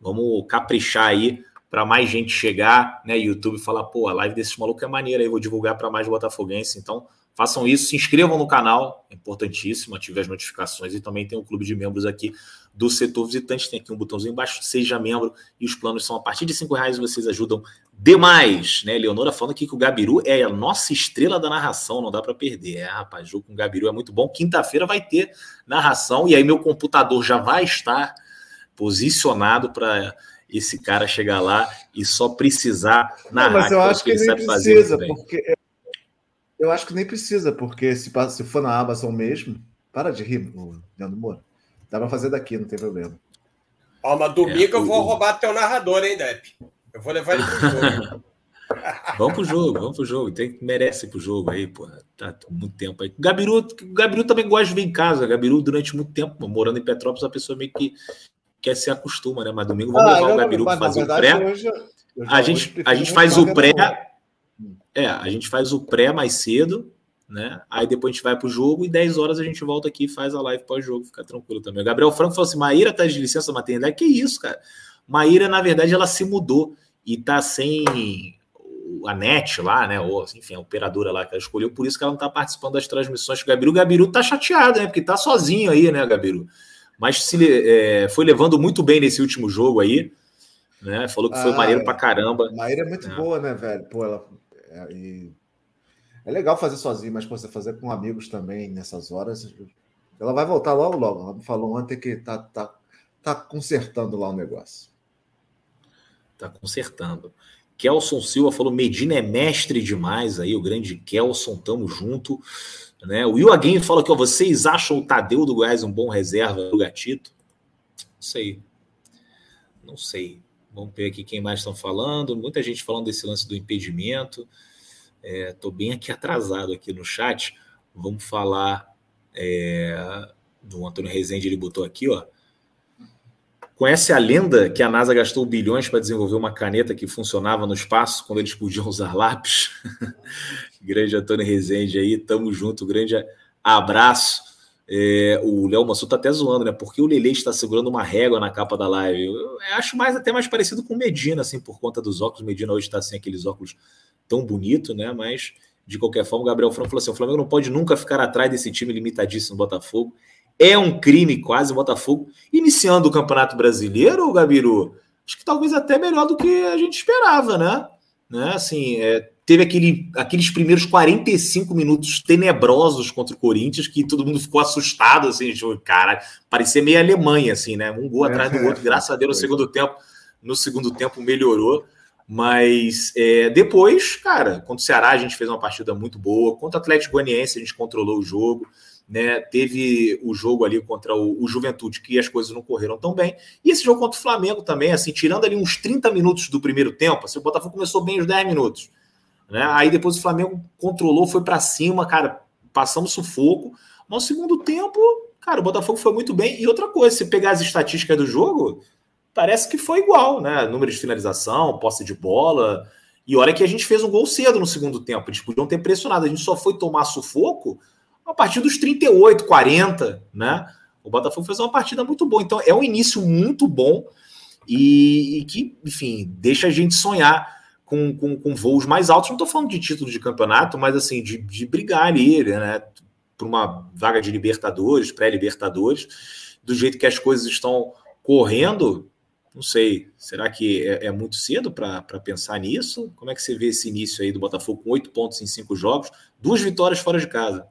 vamos caprichar aí para mais gente chegar, né? YouTube falar, pô, a live desses malucos é maneira aí, vou divulgar para mais botafoguense. Então, Façam isso, se inscrevam no canal, é importantíssimo, ative as notificações e também tem um clube de membros aqui do setor visitante. Tem aqui um botãozinho embaixo, seja membro, e os planos são a partir de cinco reais e vocês ajudam demais, né? Leonora falando aqui que o Gabiru é a nossa estrela da narração, não dá para perder. É, rapaz, jogo com o Gabiru é muito bom. Quinta-feira vai ter narração e aí meu computador já vai estar posicionado para esse cara chegar lá e só precisar narrar. Não, mas eu acho que, ele nem precisa, porque eu acho que nem precisa, porque se, se for na Amazon mesmo, para de rir, Leandro Moura. Dá para fazer daqui, não tem problema. Ó, mas domingo é, eu vou roubar teu narrador, hein, Depp? Eu vou levar ele pro jogo. vamos pro jogo, vamos pro jogo. Tem, merece pro jogo aí, pô. Tá muito tempo aí. Gabiru, Gabiru também gosta de vir em casa. Gabiru, durante muito tempo, morando em Petrópolis, a pessoa meio que quer se acostuma, né? Mas domingo vamos ah, levar o Gabiru para fazer o pré. Hoje, a gente, a gente faz o pré. É, a gente faz o pré mais cedo, né? Aí depois a gente vai pro jogo e 10 horas a gente volta aqui e faz a live pós-jogo, fica tranquilo também. O Gabriel Franco falou assim: Maíra tá de licença maternidade. Que isso, cara? Maíra, na verdade, ela se mudou e tá sem a net lá, né? Ou, enfim, a operadora lá que ela escolheu, por isso que ela não tá participando das transmissões Gabiru. O Gabiru tá chateado, né? Porque tá sozinho aí, né, Gabiru? Mas se, é, foi levando muito bem nesse último jogo aí. Né? Falou que foi ah, maneiro pra caramba. Maíra é muito é. boa, né, velho? Pô, ela. É, e... é legal fazer sozinho, mas pô, você fazer com amigos também nessas horas. Ela vai voltar logo, logo. Ela me falou ontem que tá, tá, tá consertando lá o negócio. Tá consertando. Kelson Silva falou: Medina é mestre demais aí, o grande Kelson, tamo junto. Né? O Will Again fala que vocês acham o Tadeu do Goiás um bom reserva do Gatito? Não sei. Não sei. Vamos ver aqui quem mais estão falando. Muita gente falando desse lance do impedimento. Estou é, bem aqui atrasado aqui no chat. Vamos falar é, do Antônio Rezende, ele botou aqui, ó. Conhece a lenda que a NASA gastou bilhões para desenvolver uma caneta que funcionava no espaço quando eles podiam usar lápis? grande Antônio Rezende aí, tamo junto, grande abraço. É, o Léo Mansur tá até zoando, né? Porque o Lele está segurando uma régua na capa da live. Eu acho mais até mais parecido com Medina, assim, por conta dos óculos. Medina hoje está sem aqueles óculos tão bonito, né? Mas de qualquer forma, o Gabriel Franco falou assim: o Flamengo não pode nunca ficar atrás desse time limitadíssimo do Botafogo. É um crime quase o Botafogo. Iniciando o Campeonato Brasileiro, Gabiru, acho que talvez até melhor do que a gente esperava, né? né? Assim, é, teve aquele, aqueles primeiros 45 minutos tenebrosos contra o Corinthians que todo mundo ficou assustado, assim, tipo, cara, parecia meio Alemanha, assim, né? Um gol atrás do outro, graças a Deus, no segundo tempo, no segundo tempo melhorou. Mas é, depois, cara, contra o Ceará a gente fez uma partida muito boa. Contra o Atlético Goianiense a gente controlou o jogo. Né, teve o jogo ali contra o, o, Juventude, que as coisas não correram tão bem. E esse jogo contra o Flamengo também, assim, tirando ali uns 30 minutos do primeiro tempo, assim, o Botafogo começou bem os 10 minutos. Né? Aí depois o Flamengo controlou, foi para cima, cara, passamos sufoco. Mas no segundo tempo, cara, o Botafogo foi muito bem. E outra coisa, se pegar as estatísticas do jogo, parece que foi igual, né? Número de finalização, posse de bola. E olha que a gente fez um gol cedo no segundo tempo. Eles podiam ter pressionado. A gente só foi tomar sufoco a partir dos 38, 40, né? O Botafogo fez uma partida muito boa. Então é um início muito bom e, e que, enfim, deixa a gente sonhar com, com, com voos mais altos. Não estou falando de título de campeonato, mas assim, de, de brigar ali, né? Por uma vaga de Libertadores, pré-Libertadores, do jeito que as coisas estão correndo. Não sei, será que é, é muito cedo para pensar nisso? Como é que você vê esse início aí do Botafogo com oito pontos em cinco jogos, duas vitórias fora de casa?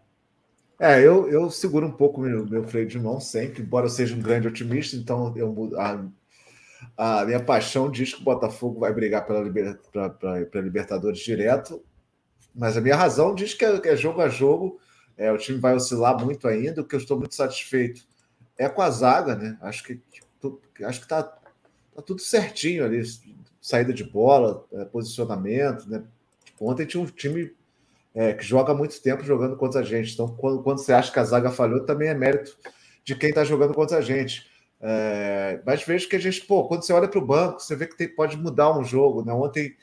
É, eu, eu seguro um pouco meu, meu freio de mão sempre, embora eu seja um grande otimista, então eu, a, a minha paixão diz que o Botafogo vai brigar pela, liber, pra, pra, Libertadores direto, mas a minha razão diz que é, que é jogo a jogo. É, o time vai oscilar muito ainda. O que eu estou muito satisfeito é com a zaga, né? Acho que acho que tá, tá tudo certinho ali. Saída de bola, é, posicionamento, né? Ontem tinha um time é, que joga muito tempo jogando contra a gente. Então, quando, quando você acha que a zaga falhou, também é mérito de quem está jogando contra a gente. É, mas vejo que a gente, pô, quando você olha para o banco, você vê que tem, pode mudar um jogo. Né? Ontem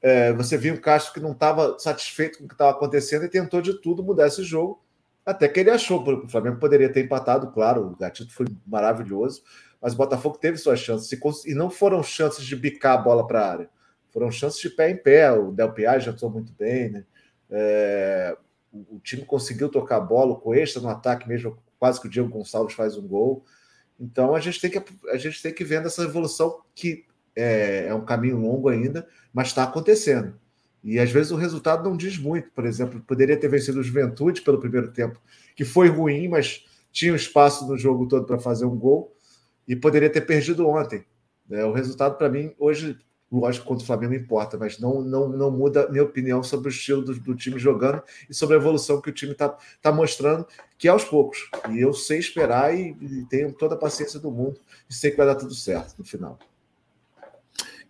é, você viu um Castro que não estava satisfeito com o que estava acontecendo e tentou de tudo mudar esse jogo, até que ele achou. O Flamengo poderia ter empatado, claro, o Gatito foi maravilhoso, mas o Botafogo teve suas chances e não foram chances de bicar a bola para a área, foram chances de pé em pé. O Del Piage já atuou muito bem, né? É, o, time conseguiu tocar a bola, o Coesta no ataque mesmo, quase que o Diego Gonçalves faz um gol. Então a gente tem que a gente tem que ver essa evolução que é, é um caminho longo ainda, mas está acontecendo. E às vezes o resultado não diz muito. Por exemplo, poderia ter vencido o Juventude pelo primeiro tempo, que foi ruim, mas tinha um espaço no jogo todo para fazer um gol, e poderia ter perdido ontem. É, o resultado, para mim, hoje Lógico, contra o Flamengo importa, mas não, não, não muda minha opinião sobre o estilo do, do time jogando e sobre a evolução que o time está tá mostrando, que é aos poucos. E eu sei esperar e, e, tenho toda a paciência do mundo e sei que vai dar tudo certo no final.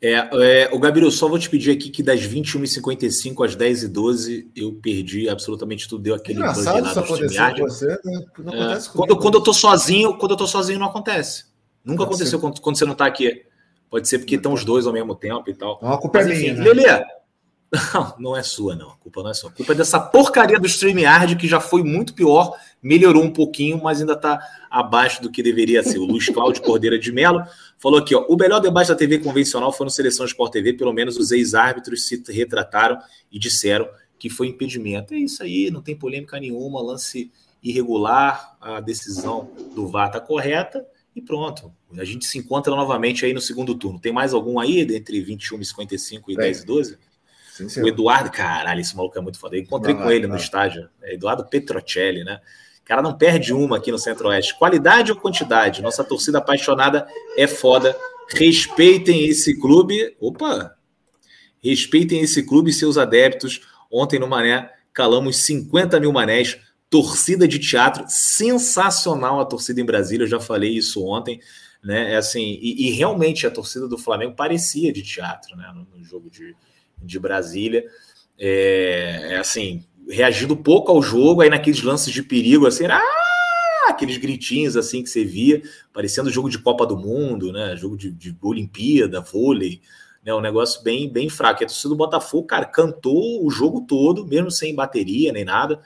É, é, o Gabriel, só vou te pedir aqui que das 21h55 às 10h12 eu perdi absolutamente tudo, deu aquele Engraçado isso acontecer com você, né? Não é, acontece quando, quando eu tô sozinho, quando eu tô sozinho não acontece. Nunca aconteceu quando, quando você não está aqui. Pode ser porque estão os dois ao mesmo tempo e tal. Não, a culpa Mas, é minha. Né? Lelê, não, não é sua, não. A culpa não é sua. A culpa é dessa porcaria do StreamYard, que já foi muito pior, melhorou um pouquinho, mas ainda está abaixo do que deveria ser. O Luiz Cláudio Cordeira de Mello falou aqui: ó, o melhor debate da TV convencional foi no Seleção Sport TV, pelo menos os ex-árbitros se retrataram e disseram que foi impedimento. É isso aí, não tem polêmica nenhuma, lance irregular, a decisão do VAR está correta e pronto. A gente se encontra novamente aí no segundo turno. Tem mais algum aí, entre 21 e 55 e Tem. 10 e 12? Sim, o Eduardo, caralho, esse maluco é muito foda. Eu encontrei com ele no estádio. É Eduardo Petrocelli, né? O cara não perde uma aqui no Centro-Oeste. Qualidade ou quantidade? Nossa torcida apaixonada é foda. Respeitem esse clube. Opa! Respeitem esse clube e seus adeptos. Ontem no Mané calamos 50 mil manés. Torcida de teatro, sensacional a torcida em Brasília. Eu já falei isso ontem, né? É assim, e, e realmente a torcida do Flamengo parecia de teatro, né? No, no jogo de, de Brasília. É, é, assim, reagindo pouco ao jogo, aí naqueles lances de perigo, assim, ah! aqueles gritinhos assim que você via, parecendo jogo de Copa do Mundo, né? Jogo de, de Olimpíada, vôlei, né? Um negócio bem, bem fraco. E a torcida do Botafogo, cara, cantou o jogo todo, mesmo sem bateria nem nada,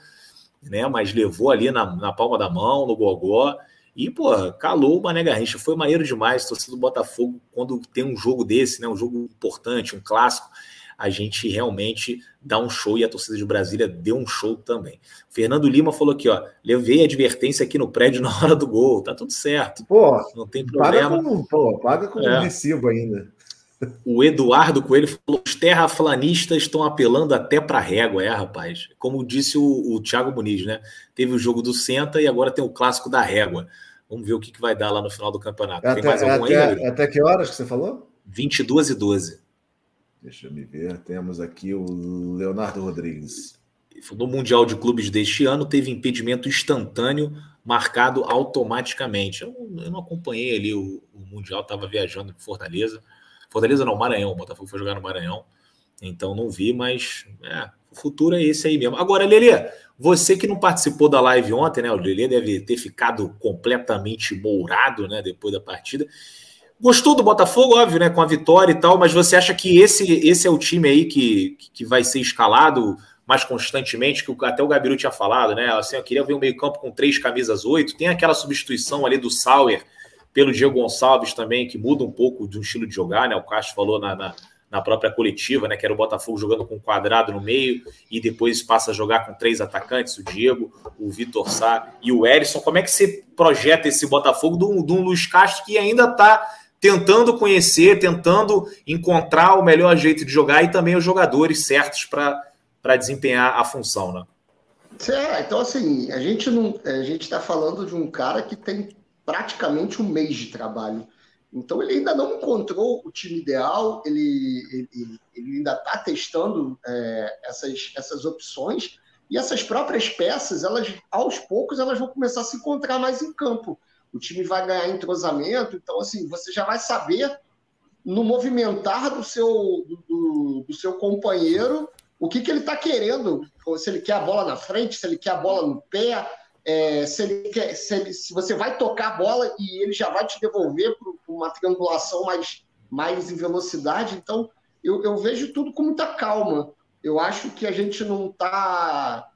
né? Mas levou ali na, na palma da mão, no gogó. E, pô, calou o Mané Garrincha. Foi maneiro demais. Torcida do Botafogo, quando tem um jogo desse, né? Um jogo importante, um clássico a gente realmente dá um show e a torcida de Brasília deu um show também. Fernando Lima falou aqui, ó, levei a advertência aqui no prédio na hora do gol, tá tudo certo. Pô, não tem problema. Paga com, pô, paga com é. recibo ainda. O Eduardo Coelho falou: os terraflanistas estão apelando até para régua, é, rapaz. Como disse o, o Thiago Muniz, né? Teve o jogo do Senta e agora tem o clássico da régua. Vamos ver o que, que vai dar lá no final do campeonato. Até, tem mais algum até, aí? Até que horas que você falou? 22 e 12. Deixa eu me ver. Temos aqui o Leonardo Rodrigues. No Mundial de Clubes deste ano, teve impedimento instantâneo marcado automaticamente. Eu, eu não acompanhei ali o, o Mundial, estava viajando para Fortaleza. Fortaleza não, Maranhão. O Botafogo foi jogar no Maranhão. Então não vi, mas é, o futuro é esse aí mesmo. Agora, Lelê, você que não participou da live ontem, né? O Lelê deve ter ficado completamente mourado, né? Depois da partida. Gostou do Botafogo, óbvio, né? Com a vitória e tal, mas você acha que esse, esse é o time aí que, que vai ser escalado mais constantemente, que até o Gabiru tinha falado, né? Assim, eu queria ver um meio-campo com três camisas oito. Tem aquela substituição ali do Sauer pelo Diego Gonçalves também, que muda um pouco do estilo de jogar, né? O Castro falou na, na, na, própria coletiva, né? Que era o Botafogo jogando com um quadrado no meio e depois passa a jogar com três atacantes, o Diego, o Vitor Sá e o Erisson. Como é que você projeta esse Botafogo de um, de um Luiz Castro que ainda está tentando conhecer, tentando encontrar o melhor jeito de jogar e também os jogadores certos para desempenhar a função, né? É, então assim, a gente não, a gente está falando de um cara que tem praticamente um mês de trabalho. Então ele ainda não encontrou o time ideal, ele, ele, ele ainda está testando é, essas, essas opções e essas próprias peças, elas aos poucos elas vão começar a se encontrar mais em campo o time vai ganhar entrosamento, então assim, você já vai saber no movimentar do seu, do, do seu companheiro o que, que ele está querendo, se ele quer a bola na frente, se ele quer a bola no pé, é, se, ele quer, se, ele, se, você vai tocar a bola e ele já vai te devolver para uma triangulação mais, mais em velocidade. Então, eu, eu, vejo tudo com muita calma. Eu acho que a gente não está,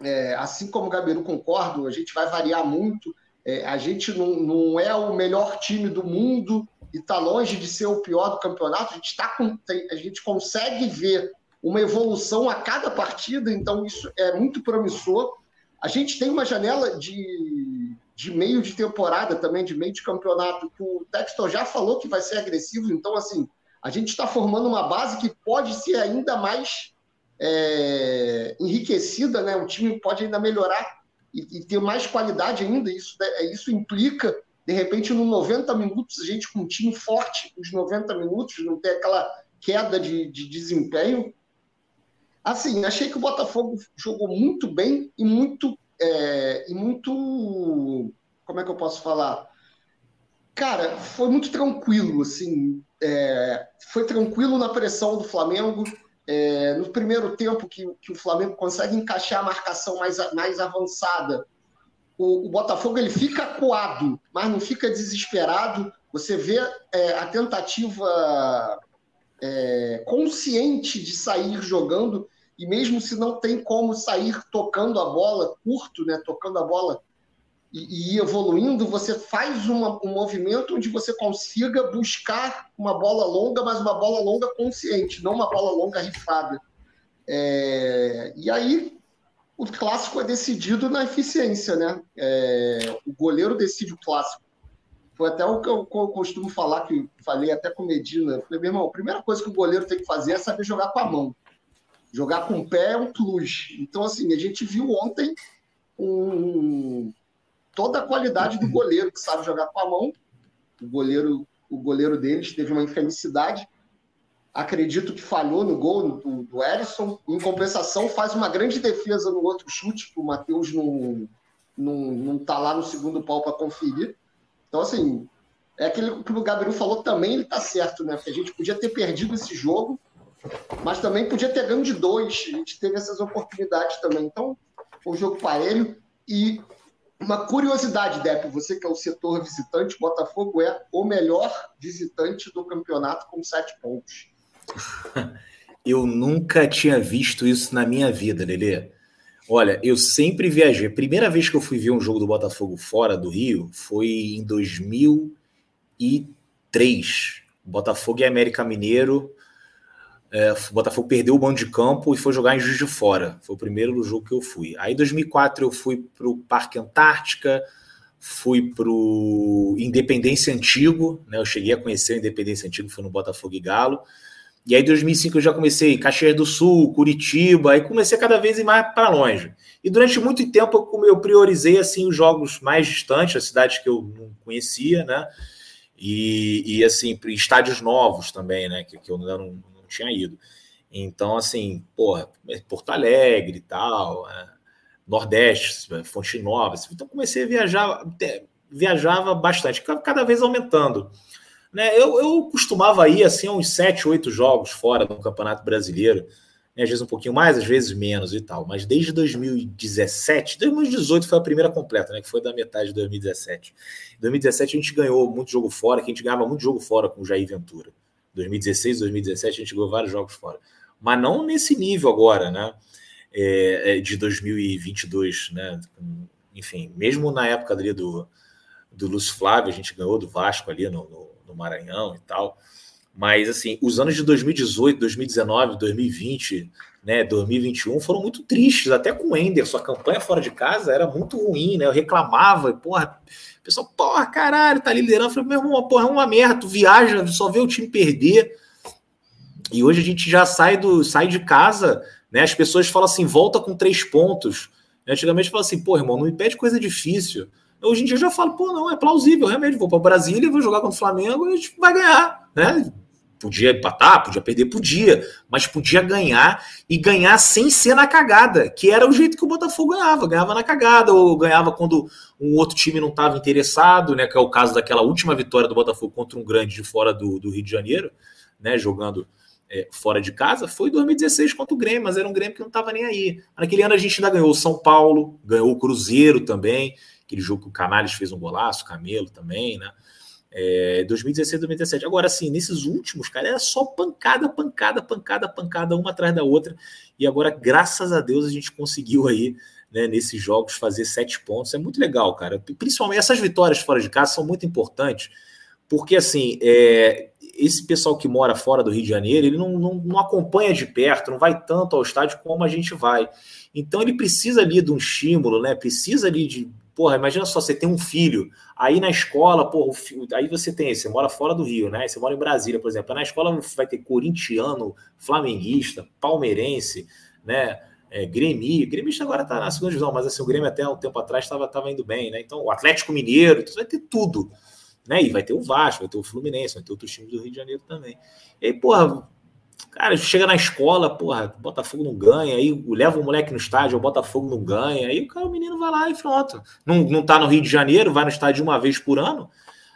é, assim como o Gabiru concordo, a gente vai variar muito. É, a gente não, não, é o melhor time do mundo e está longe de ser o pior do campeonato. A gente, tá com, a gente consegue ver uma evolução a cada partida, então isso é muito promissor. A gente tem uma janela de, de meio de temporada também, de meio de campeonato, que o Textor já falou que vai ser agressivo, então assim, a gente está formando uma base que pode ser ainda mais é, enriquecida, né? O time pode ainda melhorar e, e ter mais qualidade ainda. Isso, é, isso implica, de repente, no 90 minutos, a gente com um time forte, os 90 minutos, não ter aquela queda de, de desempenho. Assim, achei que o Botafogo jogou muito bem e muito. É, e muito. Como é que eu posso falar? Cara, foi muito tranquilo, assim. É, foi tranquilo na pressão do Flamengo. É, no primeiro tempo que, que, o Flamengo consegue encaixar a marcação mais, mais avançada, o, o, Botafogo ele fica coado, mas não fica desesperado. Você vê é, a tentativa é, consciente de sair jogando, e mesmo se não tem como sair tocando a bola curto, né, tocando a bola e, e evoluindo, você faz uma, um movimento onde você consiga buscar uma bola longa, mas uma bola longa consciente, não uma bola longa rifada. É, e aí o clássico é decidido na eficiência, né? É, o goleiro decide o clássico. Foi até o que eu, costumo falar, que falei até com Medina. Falei, meu irmão, a primeira coisa que o goleiro tem que fazer é saber jogar com a mão. Jogar com o pé é um plus. Então, assim, a gente viu ontem um, toda a qualidade do goleiro que sabe jogar com a mão. O goleiro, o goleiro deles teve uma infelicidade acredito que falhou no gol do, do. Em compensação, faz uma grande defesa no outro chute, o Matheus não, não, não tá lá no segundo pau para conferir. Então, assim, é aquilo que o Gabriel falou também, ele tá certo, né? Porque a gente podia ter perdido esse jogo, mas também podia ter ganho de dois. A gente teve essas oportunidades também. Então, foi um jogo parelho. E uma curiosidade, Depp, você que é o setor visitante, Botafogo é o melhor visitante do campeonato com sete pontos. Eu nunca tinha visto isso na minha vida, Lelê. Olha, eu sempre viajei. A primeira vez que eu fui ver um jogo do Botafogo fora do Rio foi em 2003. Botafogo e América Mineiro. É, o Botafogo perdeu o bando de campo e foi jogar em Juiz de Fora. Foi o primeiro jogo que eu fui. Aí, em 2004, eu fui para o Parque Antártica, fui para o Independência Antigo. Né? Eu cheguei a conhecer o Independência Antigo, foi no Botafogo e Galo. E aí, em 2005, eu já comecei Caxias do Sul, Curitiba, aí comecei cada vez mais para longe. E durante muito tempo eu priorizei assim os jogos mais distantes, as cidades que eu não conhecia, né? E, e assim, estádios novos também, né? Que, que eu ainda não, tinha ido. Então, assim, porra, Porto Alegre e tal, né? Nordeste, Fonte Nova. Então, comecei a viajar, viajava bastante, cada vez aumentando. Né? Eu, eu costumava ir assim uns 7, 8 jogos fora do Campeonato Brasileiro. Né? Às vezes um pouquinho mais, às vezes menos e tal. Mas desde 2017, 2018 foi a primeira completa, né? Que foi da metade de 2017. Em 2017 a gente ganhou muito jogo fora, que a gente ganhava muito jogo fora com o Jair Ventura. 2016, 2017 a gente ganhou vários jogos fora. Mas não nesse nível agora, né? É, é de 2022, né? Enfim, mesmo na época ali do, do Lúcio Flávio, a gente ganhou do Vasco ali no, no no Maranhão e tal. Mas, assim, os anos de 2018, 2019, 2020, né, 2021 foram muito tristes, até com o Ender. Sua campanha fora de casa era muito ruim, né? Eu reclamava, e, porra, o pessoal, porra, caralho, tá liderando. Eu falei, meu irmão, porra, é uma merda, tu viaja, só vê o time perder. E hoje a gente já sai, do, sai de casa, né? As pessoas falam assim, volta com três pontos. Antigamente fala assim, pô, irmão, não me pede coisa difícil. Hoje em dia eu já falo, pô, não, é plausível, realmente. Vou para Brasília, vou jogar contra o Flamengo e a gente vai ganhar, né? Podia empatar, podia perder, podia, mas podia ganhar e ganhar sem ser na cagada, que era o jeito que o Botafogo ganhava, ganhava na cagada, ou ganhava quando um outro time não estava interessado, né? Que é o caso daquela última vitória do Botafogo contra um grande de fora do, do Rio de Janeiro, né? Jogando é, fora de casa, foi 2016 contra o Grêmio, mas era um Grêmio que não estava nem aí. Naquele ano a gente ainda ganhou o São Paulo, ganhou o Cruzeiro também aquele jogo que o Canales fez um golaço, o Camelo também, né? É, 2016, 2017. Agora, assim, nesses últimos, cara, era só pancada, pancada, pancada, pancada, uma atrás da outra. E agora, graças a Deus, a gente conseguiu aí, né, nesses jogos, fazer sete pontos. É muito legal, cara. Principalmente essas vitórias fora de casa são muito importantes, porque, assim, é, esse pessoal que mora fora do Rio de Janeiro, ele não, não, não acompanha de perto, não vai tanto ao estádio como a gente vai. Então, ele precisa ali de um estímulo, né? Precisa ali de Porra, imagina só, você tem um filho, aí na escola, porra, aí você tem, você mora fora do Rio, né? Você mora em Brasília, por exemplo. Na escola vai ter corintiano, flamenguista, palmeirense, né? É, Grêmio, gremista agora tá na segunda divisão, mas assim, o Grêmio até um tempo atrás estava indo bem, né? Então, o Atlético Mineiro, então vai ter tudo, né? E vai ter o Vasco, vai ter o Fluminense, vai ter outros times do Rio de Janeiro também. E aí, porra, Cara, chega na escola, porra, Botafogo não ganha, aí leva o moleque no estádio, o Botafogo não ganha, aí o cara, o menino vai lá e pronto. Não, não tá no Rio de Janeiro, vai no estádio uma vez por ano,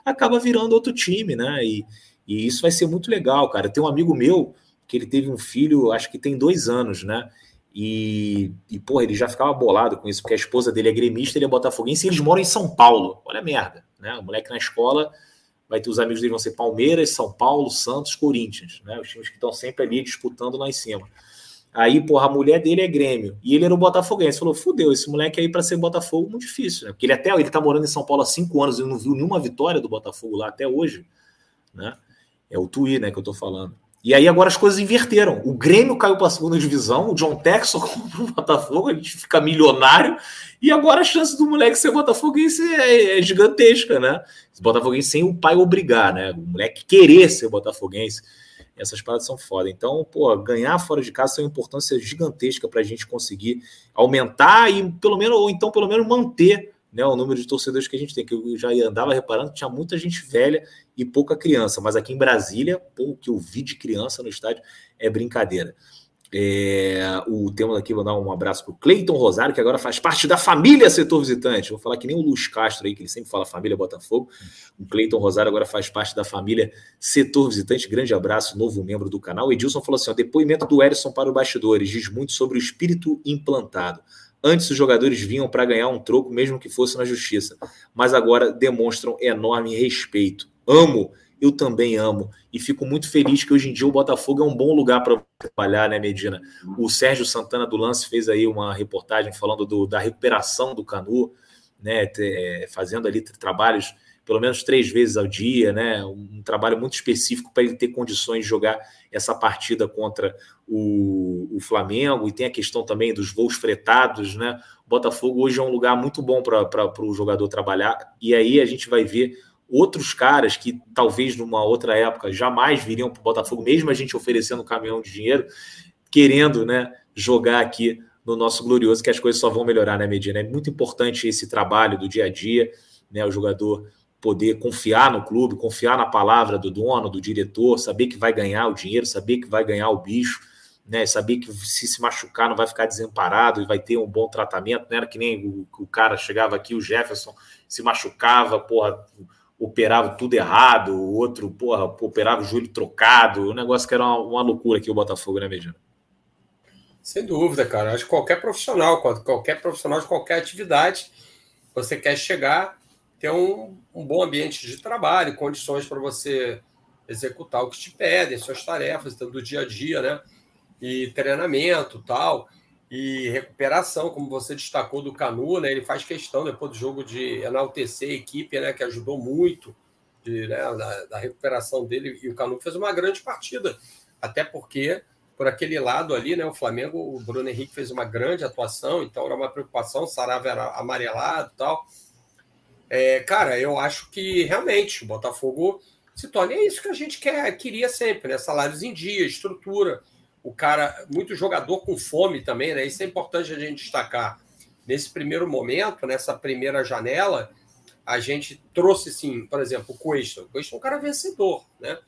acaba virando outro time, né? E, e isso vai ser muito legal, cara. Tem um amigo meu que ele teve um filho, acho que tem dois anos, né? E, e porra, ele já ficava bolado com isso, porque a esposa dele é gremista, ele é botafoguense e eles moram em São Paulo. Olha a merda, né? O moleque na escola vai ter os amigos dele vão ser Palmeiras, São Paulo, Santos, Corinthians, né? Os times que estão sempre ali disputando lá em cima. Aí, porra, a mulher dele é Grêmio. E ele era o Botafoguense. Falou, fudeu, esse moleque aí para ser Botafogo muito difícil, né? Porque ele até ele tá morando em São Paulo há cinco anos e não viu nenhuma vitória do Botafogo lá até hoje, né? É o Tui, né, que eu tô falando. E aí agora as coisas inverteram. O Grêmio caiu para a segunda divisão, o John Texon comprou o Botafogo, a gente fica milionário, e agora a chance do moleque ser botafoguense é, é gigantesca, né? Botafoguense sem o pai obrigar, né? O moleque querer ser botafoguense. Essas paradas são foda. Então, pô, ganhar fora de casa tem uma importância gigantesca para a gente conseguir aumentar e pelo menos, ou então pelo menos manter né, o número de torcedores que a gente tem, que eu já andava reparando tinha muita gente velha e pouca criança, mas aqui em Brasília, pô, o que eu vi de criança no estádio é brincadeira. É, o tema aqui, vou dar um abraço para o Cleiton Rosário, que agora faz parte da família setor visitante. Vou falar que nem o Luz Castro aí, que ele sempre fala família Botafogo. O Cleiton Rosário agora faz parte da família setor visitante. Grande abraço, novo membro do canal. Edilson falou assim: ó, depoimento do Erisson para os bastidores diz muito sobre o espírito implantado. Antes os jogadores vinham para ganhar um troco, mesmo que fosse na justiça, mas agora demonstram enorme respeito. Amo, eu também amo e fico muito feliz que hoje em dia o Botafogo é um bom lugar para trabalhar, né, Medina? O Sérgio Santana do Lance fez aí uma reportagem falando do, da recuperação do Canu, né, é, fazendo ali trabalhos pelo menos três vezes ao dia, né? Um trabalho muito específico para ele ter condições de jogar essa partida contra o, o, Flamengo. E tem a questão também dos voos fretados, né? O Botafogo hoje é um lugar muito bom para o jogador trabalhar. E aí a gente vai ver outros caras que talvez numa outra época jamais viriam para o Botafogo, mesmo a gente oferecendo um caminhão de dinheiro, querendo, né? Jogar aqui no nosso glorioso, que as coisas só vão melhorar, né, Medina? É muito importante esse trabalho do dia a dia, né? O jogador poder confiar no clube, confiar na palavra do dono, do diretor, saber que vai ganhar o dinheiro, saber que vai ganhar o bicho, né? Saber que se se machucar não vai ficar desamparado e vai ter um bom tratamento. Não era que nem o, o cara chegava aqui, o Jefferson se machucava, porra, operava tudo errado, o outro, porra, operava o joelho trocado, o negócio que era uma, uma loucura aqui o Botafogo, né, Medina? Sem dúvida, cara. Acho que qualquer profissional, qualquer profissional de qualquer atividade, você quer chegar ter um, um bom ambiente de trabalho, condições para você executar o que te pedem, suas tarefas, tanto do dia a dia, né? E treinamento tal, e recuperação, como você destacou do Canu, né? Ele faz questão, depois do jogo, de enaltecer a equipe, né? Que ajudou muito de, né, da, da recuperação dele, e o Canu fez uma grande partida, até porque por aquele lado ali, né? O Flamengo, o Bruno Henrique fez uma grande atuação, então era uma preocupação, Sarava era amarelado tal. É, cara, eu acho que realmente o Botafogo se torna é isso que a gente quer, queria sempre, né? Salários em dia, estrutura. O cara, muito jogador com fome também, né? Isso é importante a gente destacar. Nesse primeiro momento, nessa primeira janela, a gente trouxe, sim, por exemplo, o Cuesta. O Cuesta é um cara vencedor, né?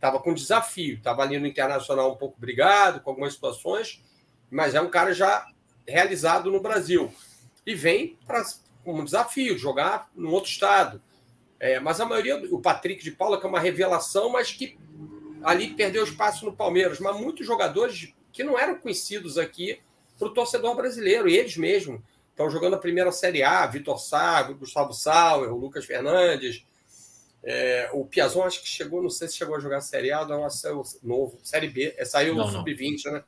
Tava com desafio, tava ali no Internacional um pouco brigado com algumas situações, mas é um cara já realizado no Brasil. E vem para como desafio, jogar num outro estado. É, mas a maioria, o Patrick de Paula, que é uma revelação, mas que ali perdeu espaço no Palmeiras. Mas muitos jogadores que não eram conhecidos aqui para o torcedor brasileiro, e eles mesmos estão jogando a primeira Série A, Vitor Sá, Gustavo Sauer, o Lucas Fernandes. É, o Piazon acho que chegou, não sei se chegou a jogar a Série A, não, é novo, Série B, é, saiu no Sub-20, né?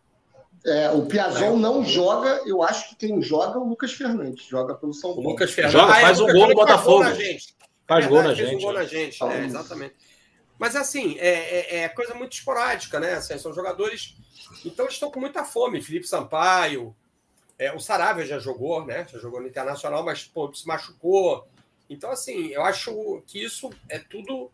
É, o Piazon não joga, eu acho que quem joga é o Lucas Fernandes, joga pelo São Paulo. O Lucas Fernandes joga, ah, faz um gol no Botafogo. Faz, gente. faz gol na gente. Faz um gol na gente, é, exatamente. Mas assim, é, é, é, coisa muito esporádica, né? Assim, são jogadores. Então eles estão com muita fome. Felipe Sampaio, é, o Saravia já jogou, né? Já jogou no Internacional, mas pô, se machucou. Então, assim, eu acho que isso é tudo.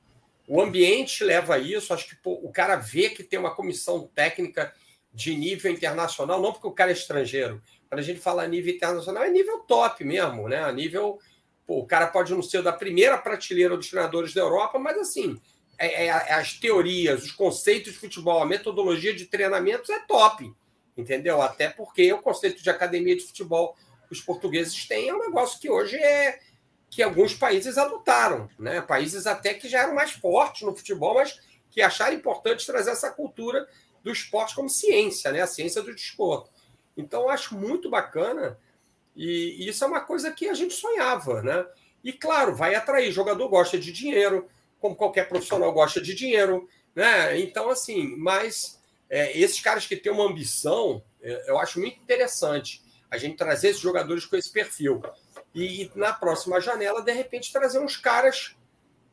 O ambiente leva a isso. Acho que pô, o cara vê que tem uma comissão técnica de nível internacional, não porque o cara é estrangeiro. Quando a gente fala nível internacional, é nível top mesmo, né? A nível. Pô, o cara pode não ser da primeira prateleira dos treinadores da Europa, mas assim, é, é, é, as teorias, os conceitos de futebol, a metodologia de treinamentos é top, entendeu? Até porque o conceito de academia de futebol que os portugueses têm é um negócio que hoje é que alguns países adotaram, né? Países até que já eram mais fortes no futebol, mas que acharam importante trazer essa cultura do esporte como ciência, né? A ciência do desporto. Então, acho muito bacana e, e isso é uma coisa que a gente sonhava, né? E claro, vai atrair. Jogador gosta de dinheiro, como qualquer profissional gosta de dinheiro, né? Então, assim, mas é, esses caras que têm uma ambição, é, eu acho muito interessante a gente trazer esses jogadores com esse perfil. E na próxima janela, de repente, trazer uns caras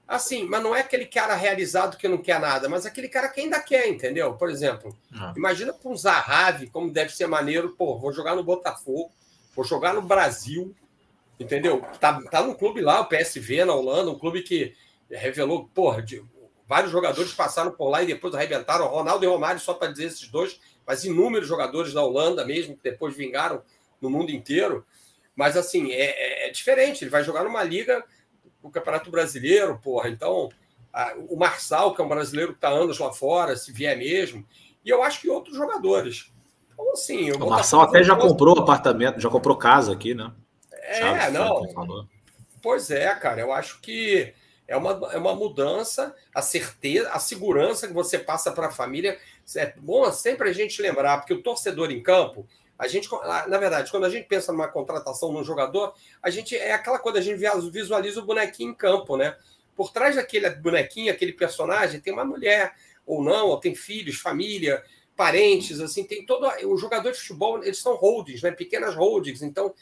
Assim, mas não é aquele cara realizado que não quer nada, mas aquele cara que ainda quer, entendeu? Por exemplo, ah. imagina para um Zahavi, como deve ser maneiro, pô, vou jogar no Botafogo, vou jogar no Brasil, entendeu? Tá, tá no clube lá, o PSV na Holanda, um clube que revelou, porra, de, vários jogadores passaram por lá e depois arrebentaram, Ronaldo e Romário, só para dizer esses dois, mas inúmeros jogadores da Holanda mesmo, que depois vingaram no mundo inteiro. Mas assim, é, é, é diferente, ele vai jogar numa liga o Campeonato Brasileiro, porra. Então, a, o Marçal, que é um brasileiro que está anos lá fora, se vier mesmo, e eu acho que outros jogadores. Então, assim. O Marçal até já comprou apartamento, já comprou casa aqui, né? É, Chaves, não. Pois é, cara, eu acho que é uma, é uma mudança, a certeza, a segurança que você passa para a família. É bom sempre a gente lembrar, porque o torcedor em campo, a gente, na verdade, quando a gente pensa numa contratação num jogador, a gente é aquela coisa, a gente visualiza o bonequinho em campo, né? Por trás daquele bonequinho, aquele personagem, tem uma mulher, ou não, ou tem filhos, família, parentes, assim, tem todo. O jogador de futebol, eles são holdings, né? Pequenas holdings, então,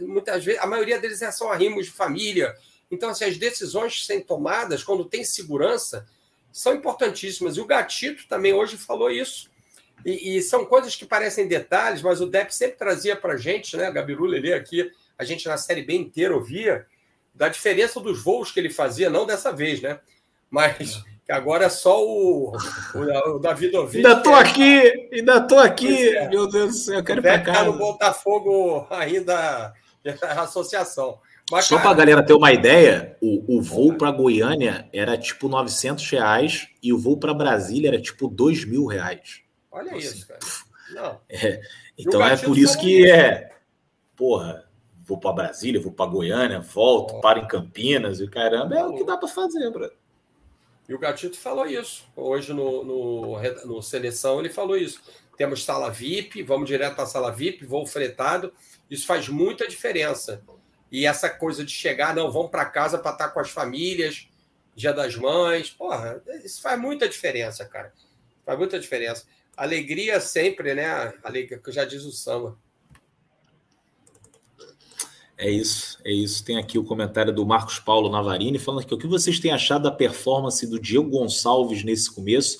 muitas vezes, a maioria deles é são arrimos de família. Então, assim, as decisões sendo tomadas, quando tem segurança, são importantíssimas. E o Gatito também hoje falou isso. E, e, são coisas que parecem detalhes, mas o Depp sempre trazia para a gente, né? Gabiru Lelê aqui, a gente na série B inteira ouvia, da diferença dos voos que ele fazia, não dessa vez, né? Mas que agora é só o, o, o Davi Dovic. Ainda estou aqui, ainda estou aqui, é. meu Deus do céu, eu quero ir para casa. no Botafogo ainda, a associação. Mas, Só para a galera ter uma ideia, o, o voo para Goiânia era tipo 900 reais e o voo para Brasília era tipo 2 mil reais. Olha então, isso, cara. Não. É, então é por isso que é. Porra, vou para Brasília, vou para Goiânia, volto, oh. paro em Campinas e caramba, é o que dá para fazer, bro. E o Gatito falou isso. Hoje no, no, no Seleção ele falou isso. Temos sala VIP, vamos direto para a sala VIP, voo fretado. Isso faz muita diferença. E essa coisa de chegar, não, vamos para casa para estar com as famílias, dia das mães, porra, isso faz muita diferença, cara. Faz muita diferença. Alegria sempre, né? Alegria, que já diz o samba. É isso, é isso. Tem aqui o comentário do Marcos Paulo Navarini falando que o que vocês têm achado da performance do Diego Gonçalves nesse começo?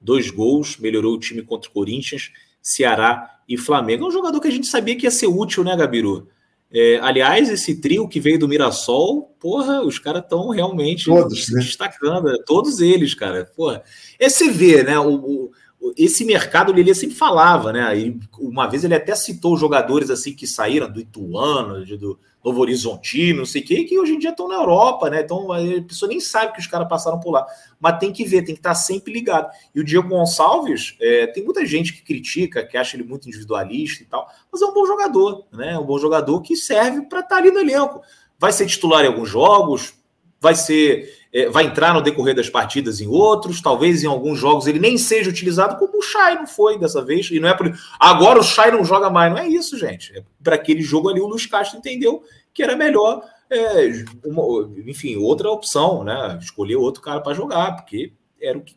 Dois gols, melhorou o time contra o Corinthians, Ceará e Flamengo. É um jogador que a gente sabia que ia ser útil, né, Gabiru? É, aliás, esse trio que veio do Mirassol, porra, os caras estão realmente todos, né? destacando, todos eles, cara. Porra. É você vê, né? O, o, esse mercado, o Lelê sempre falava, né? E uma vez ele até citou jogadores assim que saíram do Ituano, do Novo Horizontino, não sei o quê, que hoje em dia estão na Europa, né? Então a pessoa nem sabe que os caras passaram por lá. Mas tem que ver, tem que estar sempre ligado. E o Diego Gonçalves, é, tem muita gente que critica, que acha ele muito individualista e tal, mas é um bom jogador, né? Um bom jogador que serve para estar ali no elenco. Vai ser titular em alguns jogos, vai ser é, vai entrar no decorrer das partidas em outros, talvez em alguns jogos ele nem seja utilizado, como o Chay não foi dessa vez, e não é por agora o Chay não joga mais, não é isso, gente. É, Para aquele jogo ali, o Luiz Castro entendeu que era melhor, é, uma, enfim, outra opção, né? Escolher outro cara para jogar, porque era o que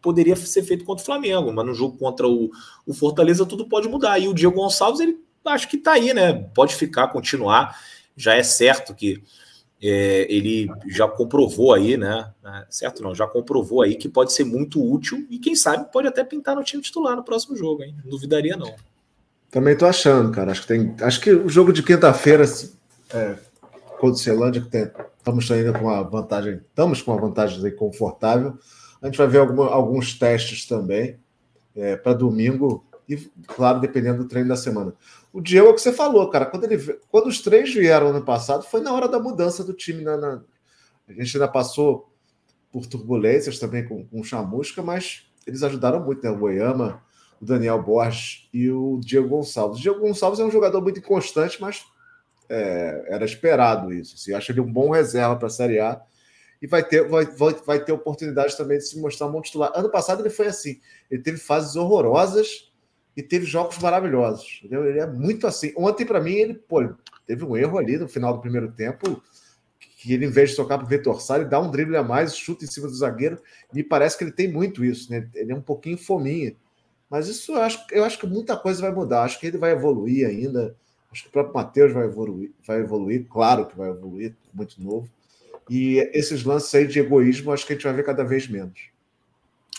poderia ser feito contra o Flamengo, mas no jogo contra o, o Fortaleza tudo pode mudar. E o Diego Gonçalves, ele acho que está aí, né? Pode ficar, continuar. Já é certo que é, ele já comprovou aí, né? É, certo não, já comprovou aí que pode ser muito útil e quem sabe pode até pintar no time titular no próximo jogo, hein? Não duvidaria não. Também tô achando, cara. Acho que tem, acho que o jogo de quinta-feira é, contra o Celândia que tem, estamos ainda com uma vantagem, estamos com uma vantagem confortável. A gente vai ver alguma, alguns testes também é, para domingo e, claro, dependendo do treino da semana. O Diego é o que você falou, cara. Quando, ele, quando os três vieram ano passado, foi na hora da mudança do time. Na, na... A gente ainda passou por turbulências também com, com Chamusca, mas eles ajudaram muito, né? O Oyama, o Daniel Borges e o Diego Gonçalves. O Diego Gonçalves é um jogador muito inconstante, mas é, era esperado isso. Assim. Acho ele um bom reserva para a Série A e vai ter, vai, vai, vai ter oportunidade também de se mostrar um bom titular. Ano passado ele foi assim, ele teve fases horrorosas e teve jogos maravilhosos. Entendeu? Ele é muito assim. Ontem, para mim, ele pô, teve um erro ali no final do primeiro tempo, que ele, em vez de tocar para o Vitor Sá, ele dá um drible a mais, chuta em cima do zagueiro. Me parece que ele tem muito isso, né? Ele é um pouquinho fominha. Mas isso eu acho, eu acho que muita coisa vai mudar. Acho que ele vai evoluir ainda. Acho que o próprio Matheus vai evoluir, vai evoluir, claro que vai evoluir, muito novo. E esses lances aí de egoísmo, acho que a gente vai ver cada vez menos.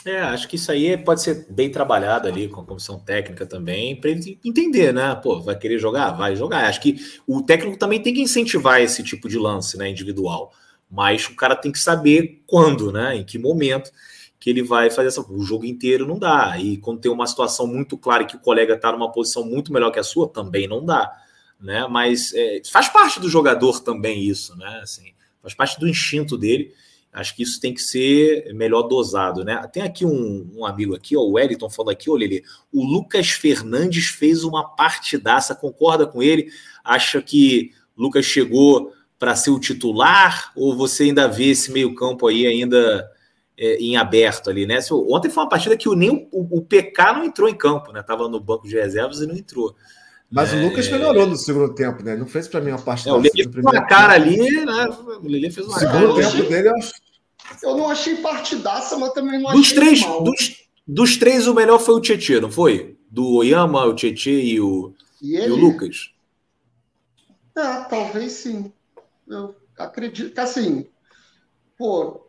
É, acho que isso aí pode ser bem trabalhado ali com a comissão técnica também, para ele entender, né? Pô, vai querer jogar? Vai jogar. Acho que o técnico também tem que incentivar esse tipo de lance, né, individual. Mas o cara tem que saber quando, né? Em que momento que ele vai fazer essa. O jogo inteiro não dá. E quando tem uma situação muito clara que o colega está numa posição muito melhor que a sua, também não dá. Né? Mas é, faz parte do jogador também isso, né? Assim, faz parte do instinto dele. Acho que isso tem que ser melhor dosado, né? Tem aqui um, um amigo aqui, ó, o Wellington falando aqui, olha ele, o Lucas Fernandes fez uma partidaça, concorda com ele? Acha que Lucas chegou para ser o titular ou você ainda vê esse meio campo aí ainda é, em aberto ali, né? Ontem foi uma partida que nem o, o, o PK não entrou em campo, né? Tava no banco de reservas e não entrou. Mas é... o Lucas melhorou no segundo tempo, né? Não fez para mim uma partida. É, o fez uma cara ali, né? O Lelê fez uma segundo cara. tempo dele, eu acho. Eu não achei partidaça, mas também não dos três, mal. Dos, dos três, o melhor foi o Tietchan, não foi? Do Oyama, o Tietchan e o, e, e o Lucas. Ah, talvez sim. Eu acredito que assim, pô,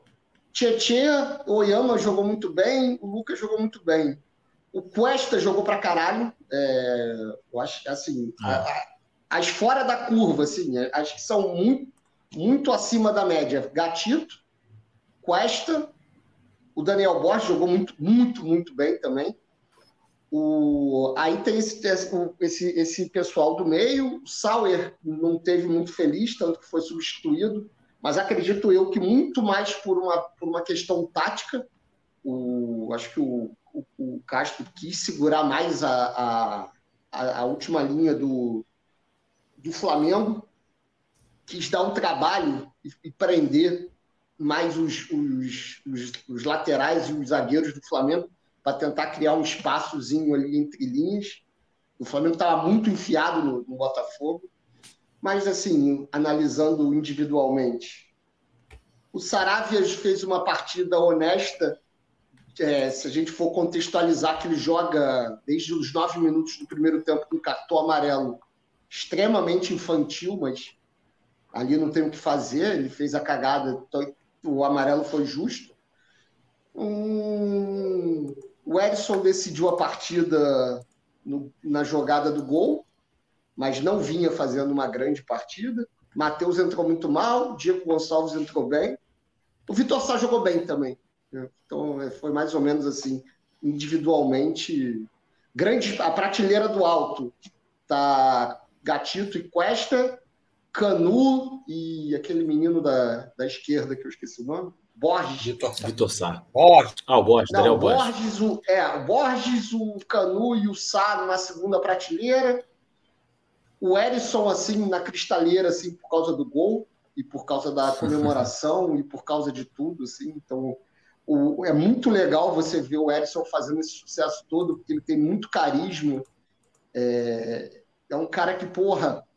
Tietchan, Oyama jogou muito bem, o Lucas jogou muito bem. O Cuesta jogou pra caralho. É, eu acho assim, ah. a, as fora da curva, assim, acho que são muito, muito acima da média. Gatito, Cuesta, o Daniel Borges jogou muito, muito, muito bem também. O, aí tem esse, esse, esse pessoal do meio. O Sauer não teve muito feliz, tanto que foi substituído, mas acredito eu que muito mais por uma, por uma questão tática. O, acho que o, o, o Castro quis segurar mais a, a, a última linha do, do Flamengo, quis dar um trabalho e, e prender mais os, os, os, os laterais e os zagueiros do Flamengo para tentar criar um espaçozinho ali entre linhas. O Flamengo estava muito enfiado no, no, Botafogo, mas assim, analisando individualmente, o Saravia fez uma partida honesta. É, se a gente for contextualizar que ele joga desde os nove minutos do primeiro tempo com cartão amarelo, extremamente infantil, mas ali não tem o que fazer. Ele fez a cagada, o amarelo foi justo. Hum, o Edson decidiu a partida no, na jogada do gol, mas não vinha fazendo uma grande partida. Matheus entrou muito mal, Diego Gonçalves entrou bem. O Vitor Sá jogou bem também. Então é, foi mais ou menos assim, individualmente. Grande, a prateleira do alto tá Gatito e Cuesta, Canu e aquele menino da, da esquerda que eu esqueci o nome. Borges. Vitor Sá. Vitor Sá. Borges. Ah, o Borges, Não, Daniel Borges. Borges o, é, o Borges, o Canu e o Sá numa segunda prateleira. O Erisson, assim, na cristaleira, assim, por causa do gol e por causa da comemoração e por causa de tudo, assim. Então, o, é muito legal você ver o Erisson fazendo esse sucesso todo, porque ele tem muito carisma. É, é um cara que, porra,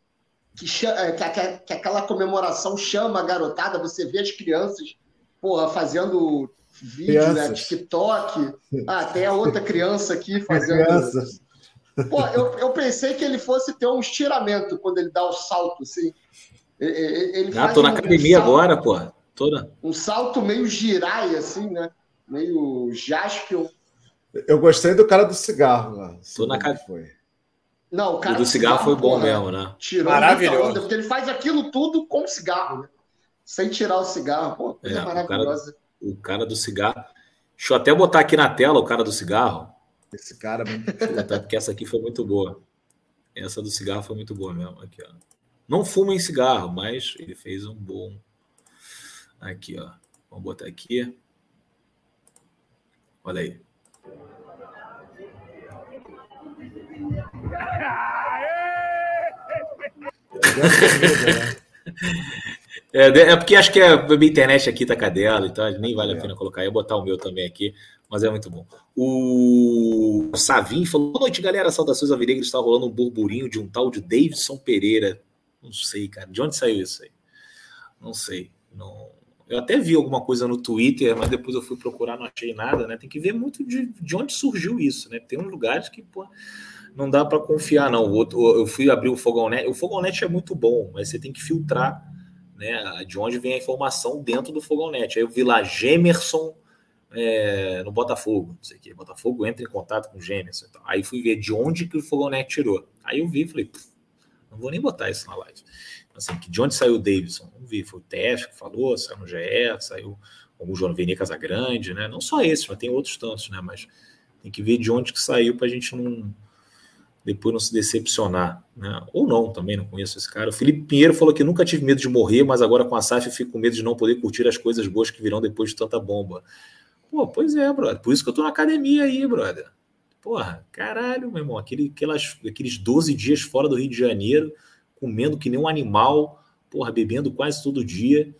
que, chama, que, que, que aquela comemoração chama a garotada, você vê as crianças porra, fazendo vídeo, né? TikTok. Ah, tem a outra criança aqui fazendo. Crianças. Pô, eu, eu pensei que ele fosse ter um estiramento quando ele dá o salto, assim. Ele ah, tô na um, academia um salto, agora, pô. Toda. Um salto meio girai, assim, né? Meio jaspion. Eu gostei do cara do cigarro lá. Tô na academia. Não, o cara o do, cigarro, cigarro, foi bom porra, mesmo, né? Tirou Maravilhoso. Onda, porque ele faz aquilo tudo com cigarro, né? sem tirar o cigarro. Pô, coisa é, maravilhosa. O cara, o cara, do cigarro. Deixa eu até botar aqui na tela o cara do cigarro. Esse cara mesmo. Porque essa aqui foi muito boa. Essa do cigarro foi muito boa mesmo. Aqui, ó. Não fuma em cigarro, mas ele fez um bom. Aqui, ó. Vamos botar aqui. Olha aí. É, é porque acho que a minha internet aqui tá cadela, então nem vale a pena colocar. Eu ia botar o meu também aqui, mas é muito bom. O Savin falou: Boa noite, galera. Saudações Alvinegras. Está rolando um burburinho de um tal de Davidson Pereira. Não sei, cara. De onde saiu isso aí? Não sei. Não... Eu até vi alguma coisa no Twitter, mas depois eu fui procurar, não achei nada, né? Tem que ver muito de, de onde surgiu isso, né? Tem uns lugares que, pô, não dá para confiar, não. Eu fui abrir o Fogão Net. O Fogão Net é muito bom, mas você tem que filtrar né? De onde vem a informação dentro do Fogonete. Aí eu vi lá Gemerson é, no Botafogo, não sei o que. Botafogo entra em contato com o Gemerson. Então. Aí fui ver de onde que o Fogonete tirou. Aí eu vi e falei, não vou nem botar isso na live. Assim, que de onde saiu o Davidson? Não vi, foi o TF que falou, saiu no GE, saiu o João Veni Casagrande, né? Não só esse, mas tem outros tantos, né? Mas tem que ver de onde que saiu para a gente não depois não se decepcionar, né? Ou não, também não conheço esse cara. O Felipe Pinheiro falou que nunca tive medo de morrer, mas agora com a SAF eu fico com medo de não poder curtir as coisas boas que virão depois de tanta bomba. Pô, pois é, brother. Por isso que eu tô na academia aí, brother. Porra, caralho, meu irmão. Aquele, aquelas, aqueles 12 dias fora do Rio de Janeiro, comendo que nem um animal, porra, bebendo quase todo dia,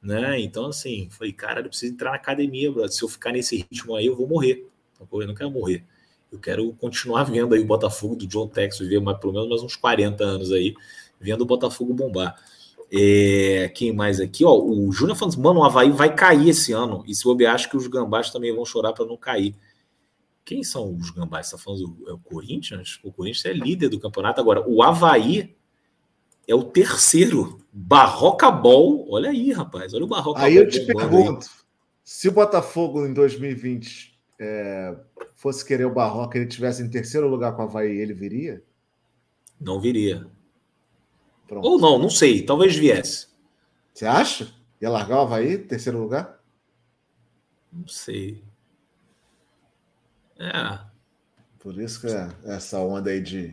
né? Então, assim, falei, cara, eu preciso entrar na academia, brother. Se eu ficar nesse ritmo aí, eu vou morrer. Eu não quero morrer. Eu quero continuar vendo aí o Botafogo do John Tex viver mais, pelo menos mais uns 40 anos aí, vendo o Botafogo bombar. É, quem mais aqui? Ó, o Júnior falando, mano, o Havaí vai cair esse ano. E se eu acho que os gambás também vão chorar para não cair. Quem são os gambás? Você está falando do, é o Corinthians? O Corinthians é líder do campeonato. Agora, o Havaí é o terceiro. Barroca Ball. Olha aí, rapaz. Olha o Barroca Aí eu te pergunto: aí. se o Botafogo em 2020 é, fosse querer o Barroca ele tivesse em terceiro lugar com o Havaí, ele viria? Não viria. Pronto. Ou não, não sei. Talvez viesse. Você acha? Ia largar o Havaí, terceiro lugar? Não sei. É. Por isso que é essa onda aí de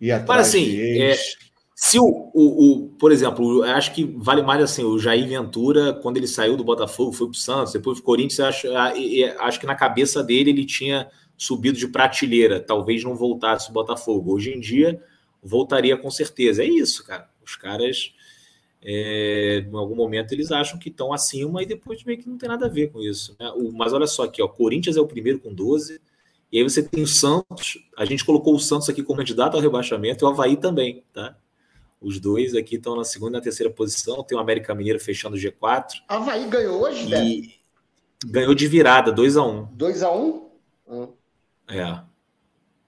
ir atrás assim, de ex... se o, o, o, por exemplo, acho que vale mais assim, o Jair Ventura, quando ele saiu do Botafogo, foi para o Santos, depois o Corinthians, acho, acho que na cabeça dele ele tinha subido de prateleira, talvez não voltasse o Botafogo. Hoje em dia, voltaria com certeza. É isso, cara. Os caras, é, em algum momento, eles acham que estão acima e depois meio que não tem nada a ver com isso. Né? O, mas olha só aqui, ó, Corinthians é o primeiro com 12, e aí você tem o Santos, a gente colocou o Santos aqui como candidato ao rebaixamento e o Havaí também, tá? Os dois aqui estão na segunda e na terceira posição. Tem o América Mineiro fechando o G4. Havaí ganhou hoje, né? Ganhou de virada, 2x1. 2x1? Um? É.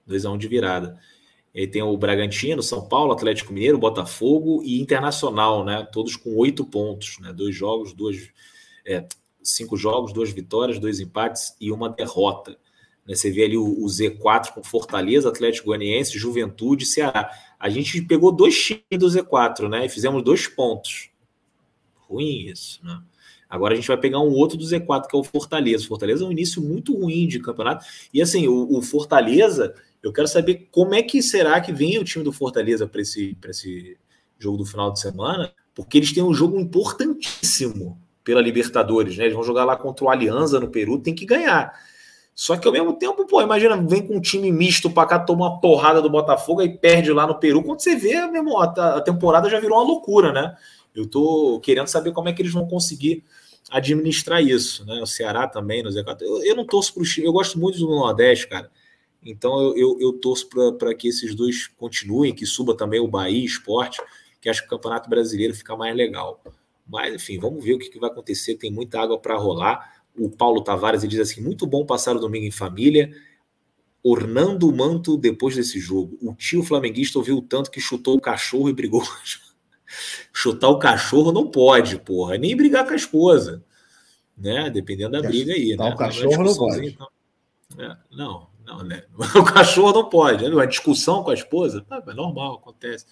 2x1 de virada. E aí tem o Bragantino, São Paulo, Atlético Mineiro, Botafogo e Internacional, né? Todos com oito pontos, né? Dois jogos, duas, é, cinco jogos, duas vitórias, dois empates e uma derrota. Né? Você vê ali o, o Z4 com Fortaleza, Atlético Goianiense, Juventude, Ceará. A gente pegou dois times do Z4, né? E fizemos dois pontos. Ruim isso, né? Agora a gente vai pegar um outro do Z4, que é o Fortaleza. O Fortaleza é um início muito ruim de campeonato. E assim, o, o Fortaleza, eu quero saber como é que será que vem o time do Fortaleza para esse, esse jogo do final de semana, porque eles têm um jogo importantíssimo pela Libertadores, né? Eles vão jogar lá contra o Alianza no Peru, tem que ganhar. Só que ao mesmo tempo, pô, imagina, vem com um time misto para cá, toma uma porrada do Botafogo e perde lá no Peru. Quando você vê, a, a temporada já virou uma loucura, né? Eu tô querendo saber como é que eles vão conseguir administrar isso, né? O Ceará também, no Z4. Eu, eu não torço para o time, eu gosto muito do Nordeste, cara. Então eu, eu, eu torço para que esses dois continuem, que suba também o Bahia Esporte, que acho que o Campeonato Brasileiro fica mais legal. Mas, enfim, vamos ver o que, que vai acontecer. Tem muita água para rolar o Paulo Tavares ele diz assim: muito bom passar o domingo em família, ornando o manto depois desse jogo. O tio flamenguista ouviu tanto que chutou o cachorro e brigou. Chutar o cachorro não pode, porra, nem brigar com a esposa, né? Dependendo da briga aí, né? O cachorro não pode. Então, é, não, não, né? O cachorro não pode. Né? A discussão com a esposa, tá, é normal, acontece,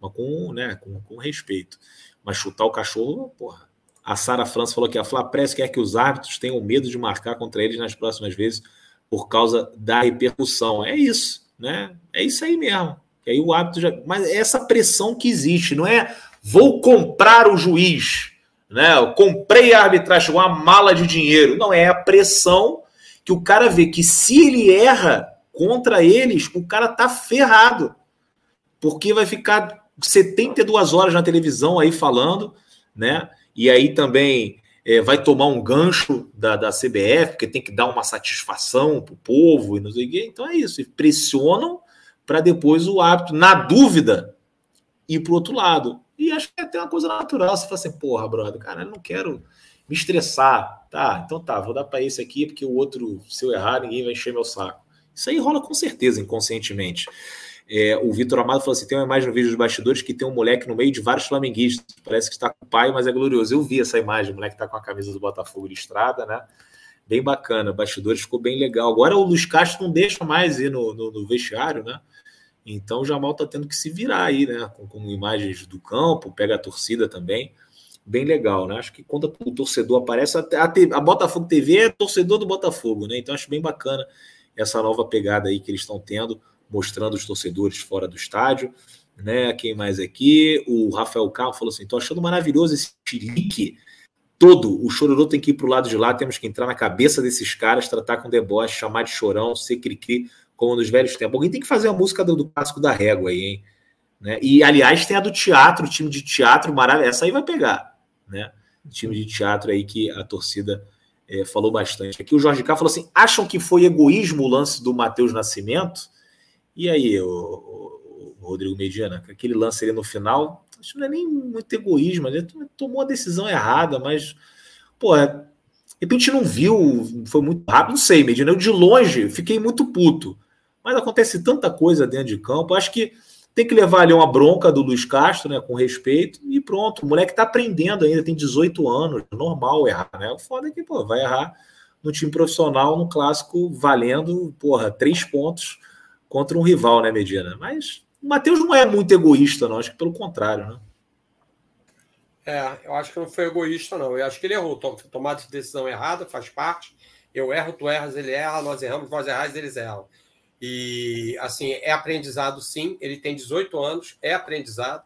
mas com, né, com, com respeito. Mas chutar o cachorro, porra, a Sara França falou que a Flapress quer que os árbitros tenham medo de marcar contra eles nas próximas vezes por causa da repercussão. É isso, né? É isso aí mesmo. Que aí o árbitro já. Mas é essa pressão que existe, não é vou comprar o juiz, né? Eu comprei a arbitragem, uma mala de dinheiro. Não, é a pressão que o cara vê que se ele erra contra eles, o cara tá ferrado. Porque vai ficar 72 horas na televisão aí falando, né? E aí também é, vai tomar um gancho da, da CBF, porque tem que dar uma satisfação para o povo e não sei o quê. Então é isso, e pressionam para depois o árbitro, na dúvida, ir para o outro lado. E acho que é até uma coisa natural. Você fala assim, porra, brother, cara, eu não quero me estressar. Tá, então tá, vou dar para esse aqui, porque o outro, se eu errar, ninguém vai encher meu saco. Isso aí rola com certeza inconscientemente. É, o Vitor Amado falou assim: tem uma imagem no vídeo dos bastidores que tem um moleque no meio de vários flamenguistas. Parece que está com o pai, mas é glorioso. Eu vi essa imagem, o moleque está com a camisa do Botafogo de estrada, né? Bem bacana. Bastidores ficou bem legal. Agora o Luiz Castro não deixa mais ir no, no, no vestiário, né? Então o Jamal está tendo que se virar aí, né? Com, com, imagens do campo, pega a torcida também. Bem legal, né? Acho que quando o torcedor aparece, a, a, a Botafogo TV é torcedor do Botafogo, né? Então acho bem bacana essa nova pegada aí que eles estão tendo mostrando os torcedores fora do estádio. Né? Quem mais aqui? O Rafael Carro falou assim: tô achando maravilhoso esse chilique todo. O chororô tem que ir para o lado de lá, temos que entrar na cabeça desses caras, tratar com deboche, chamar de chorão, ser cri-cri, como nos velhos tempos. Alguém tem que fazer a música do, do clássico da régua aí, hein? Né? E, aliás, tem a do teatro, o time de teatro maravilhoso. Essa aí vai pegar, né? O time de teatro aí que a torcida é, falou bastante. Aqui o Jorge K falou assim: acham que foi egoísmo o lance do Matheus Nascimento? E aí, o, Rodrigo Medina, aquele lance ali no final, acho que não é nem muito egoísmo, ele tomou a decisão errada, mas, pô, é, de repente não viu, foi muito rápido, não sei, Medina, eu de longe fiquei muito puto. Mas acontece tanta coisa dentro de campo, acho que tem que levar ali uma bronca do Luiz Castro, né, com respeito, e pronto. O moleque tá aprendendo ainda, tem 18 anos, normal errar, né? O foda é que, pô, vai errar no time profissional, no clássico, valendo, porra, três pontos contra um rival, né, Medina? Mas o Matheus não é muito egoísta, não. Acho que pelo contrário, né? É, eu acho que não foi egoísta, não. Eu acho que ele errou. Tomada de decisão errada, faz parte. Eu erro, tu erras, ele erra, nós erramos, nós errais, eles erram. E, assim, é aprendizado, sim. Ele tem 18 anos, é aprendizado.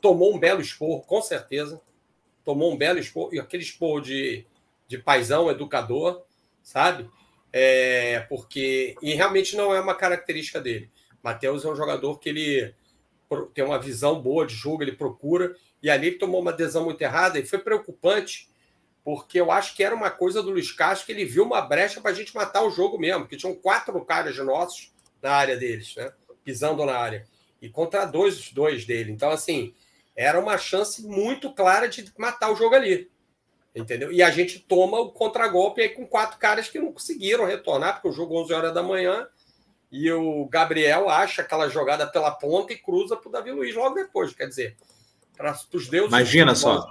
Tomou um belo esporro, com certeza. Tomou um belo esporro. E aquele esporro de, de paisão, educador, sabe? É, porque e realmente não é uma característica dele. Matheus é um jogador que ele tem uma visão boa de jogo, ele procura, e ali ele tomou uma decisão muito errada e foi preocupante, porque eu acho que era uma coisa do Luiz Castro que ele viu uma brecha para a gente matar o jogo mesmo, porque tinham quatro caras nossos na área deles, né? pisando na área, e contra dois, dois dele. Então, assim, era uma chance muito clara de matar o jogo ali. Entendeu? E a gente toma o contragolpe aí com quatro caras que não conseguiram retornar, porque o jogo 11 horas da manhã e o Gabriel acha aquela jogada pela ponta e cruza para o Davi Luiz logo depois. Quer dizer, para os deuses. Imagina só.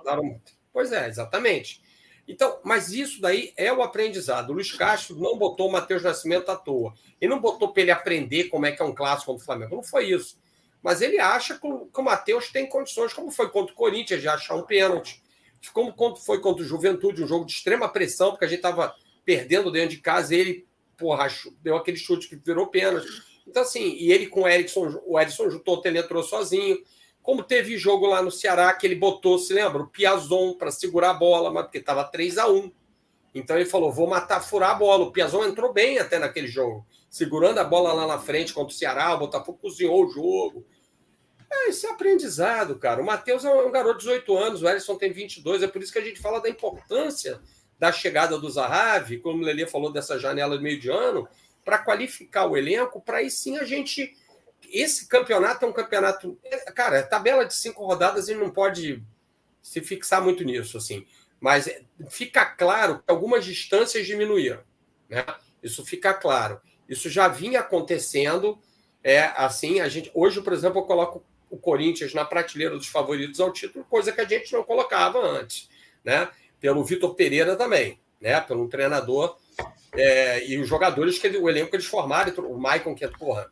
Pois é, exatamente. Então, mas isso daí é o aprendizado. O Luiz Castro não botou o Matheus Nascimento à toa. E não botou para ele aprender como é que é um clássico contra o Flamengo. Não foi isso. Mas ele acha que o, que o Matheus tem condições, como foi contra o Corinthians, de achar um pênalti como foi contra o Juventude, um jogo de extrema pressão, porque a gente estava perdendo dentro de casa, e ele porra, deu aquele chute que virou pênalti. Então, assim, e ele com o Erickson, o Erickson juntou, entrou sozinho. Como teve jogo lá no Ceará, que ele botou, se lembra, o Piazon para segurar a bola, mas porque estava 3 a 1 Então ele falou: vou matar, furar a bola. O Piazon entrou bem até naquele jogo, segurando a bola lá na frente contra o Ceará. O Botafogo cozinhou o jogo. É, isso é aprendizado, cara. O Matheus é um garoto de 18 anos, o Ellison tem 22, é por isso que a gente fala da importância da chegada do Zahavi, como o Lelê falou dessa janela de meio de ano, para qualificar o elenco, para aí sim a gente. Esse campeonato é um campeonato. Cara, é tabela de cinco rodadas e não pode se fixar muito nisso, assim. Mas fica claro que algumas distâncias diminuíram. Né? Isso fica claro. Isso já vinha acontecendo. É assim, a gente. Hoje, por exemplo, eu coloco o Corinthians na prateleira dos favoritos ao título, coisa que a gente não colocava antes, né? Pelo Vitor Pereira também, né? Pelo treinador é, e os jogadores que ele, o elenco que eles formaram, o Maicon, que é, porra,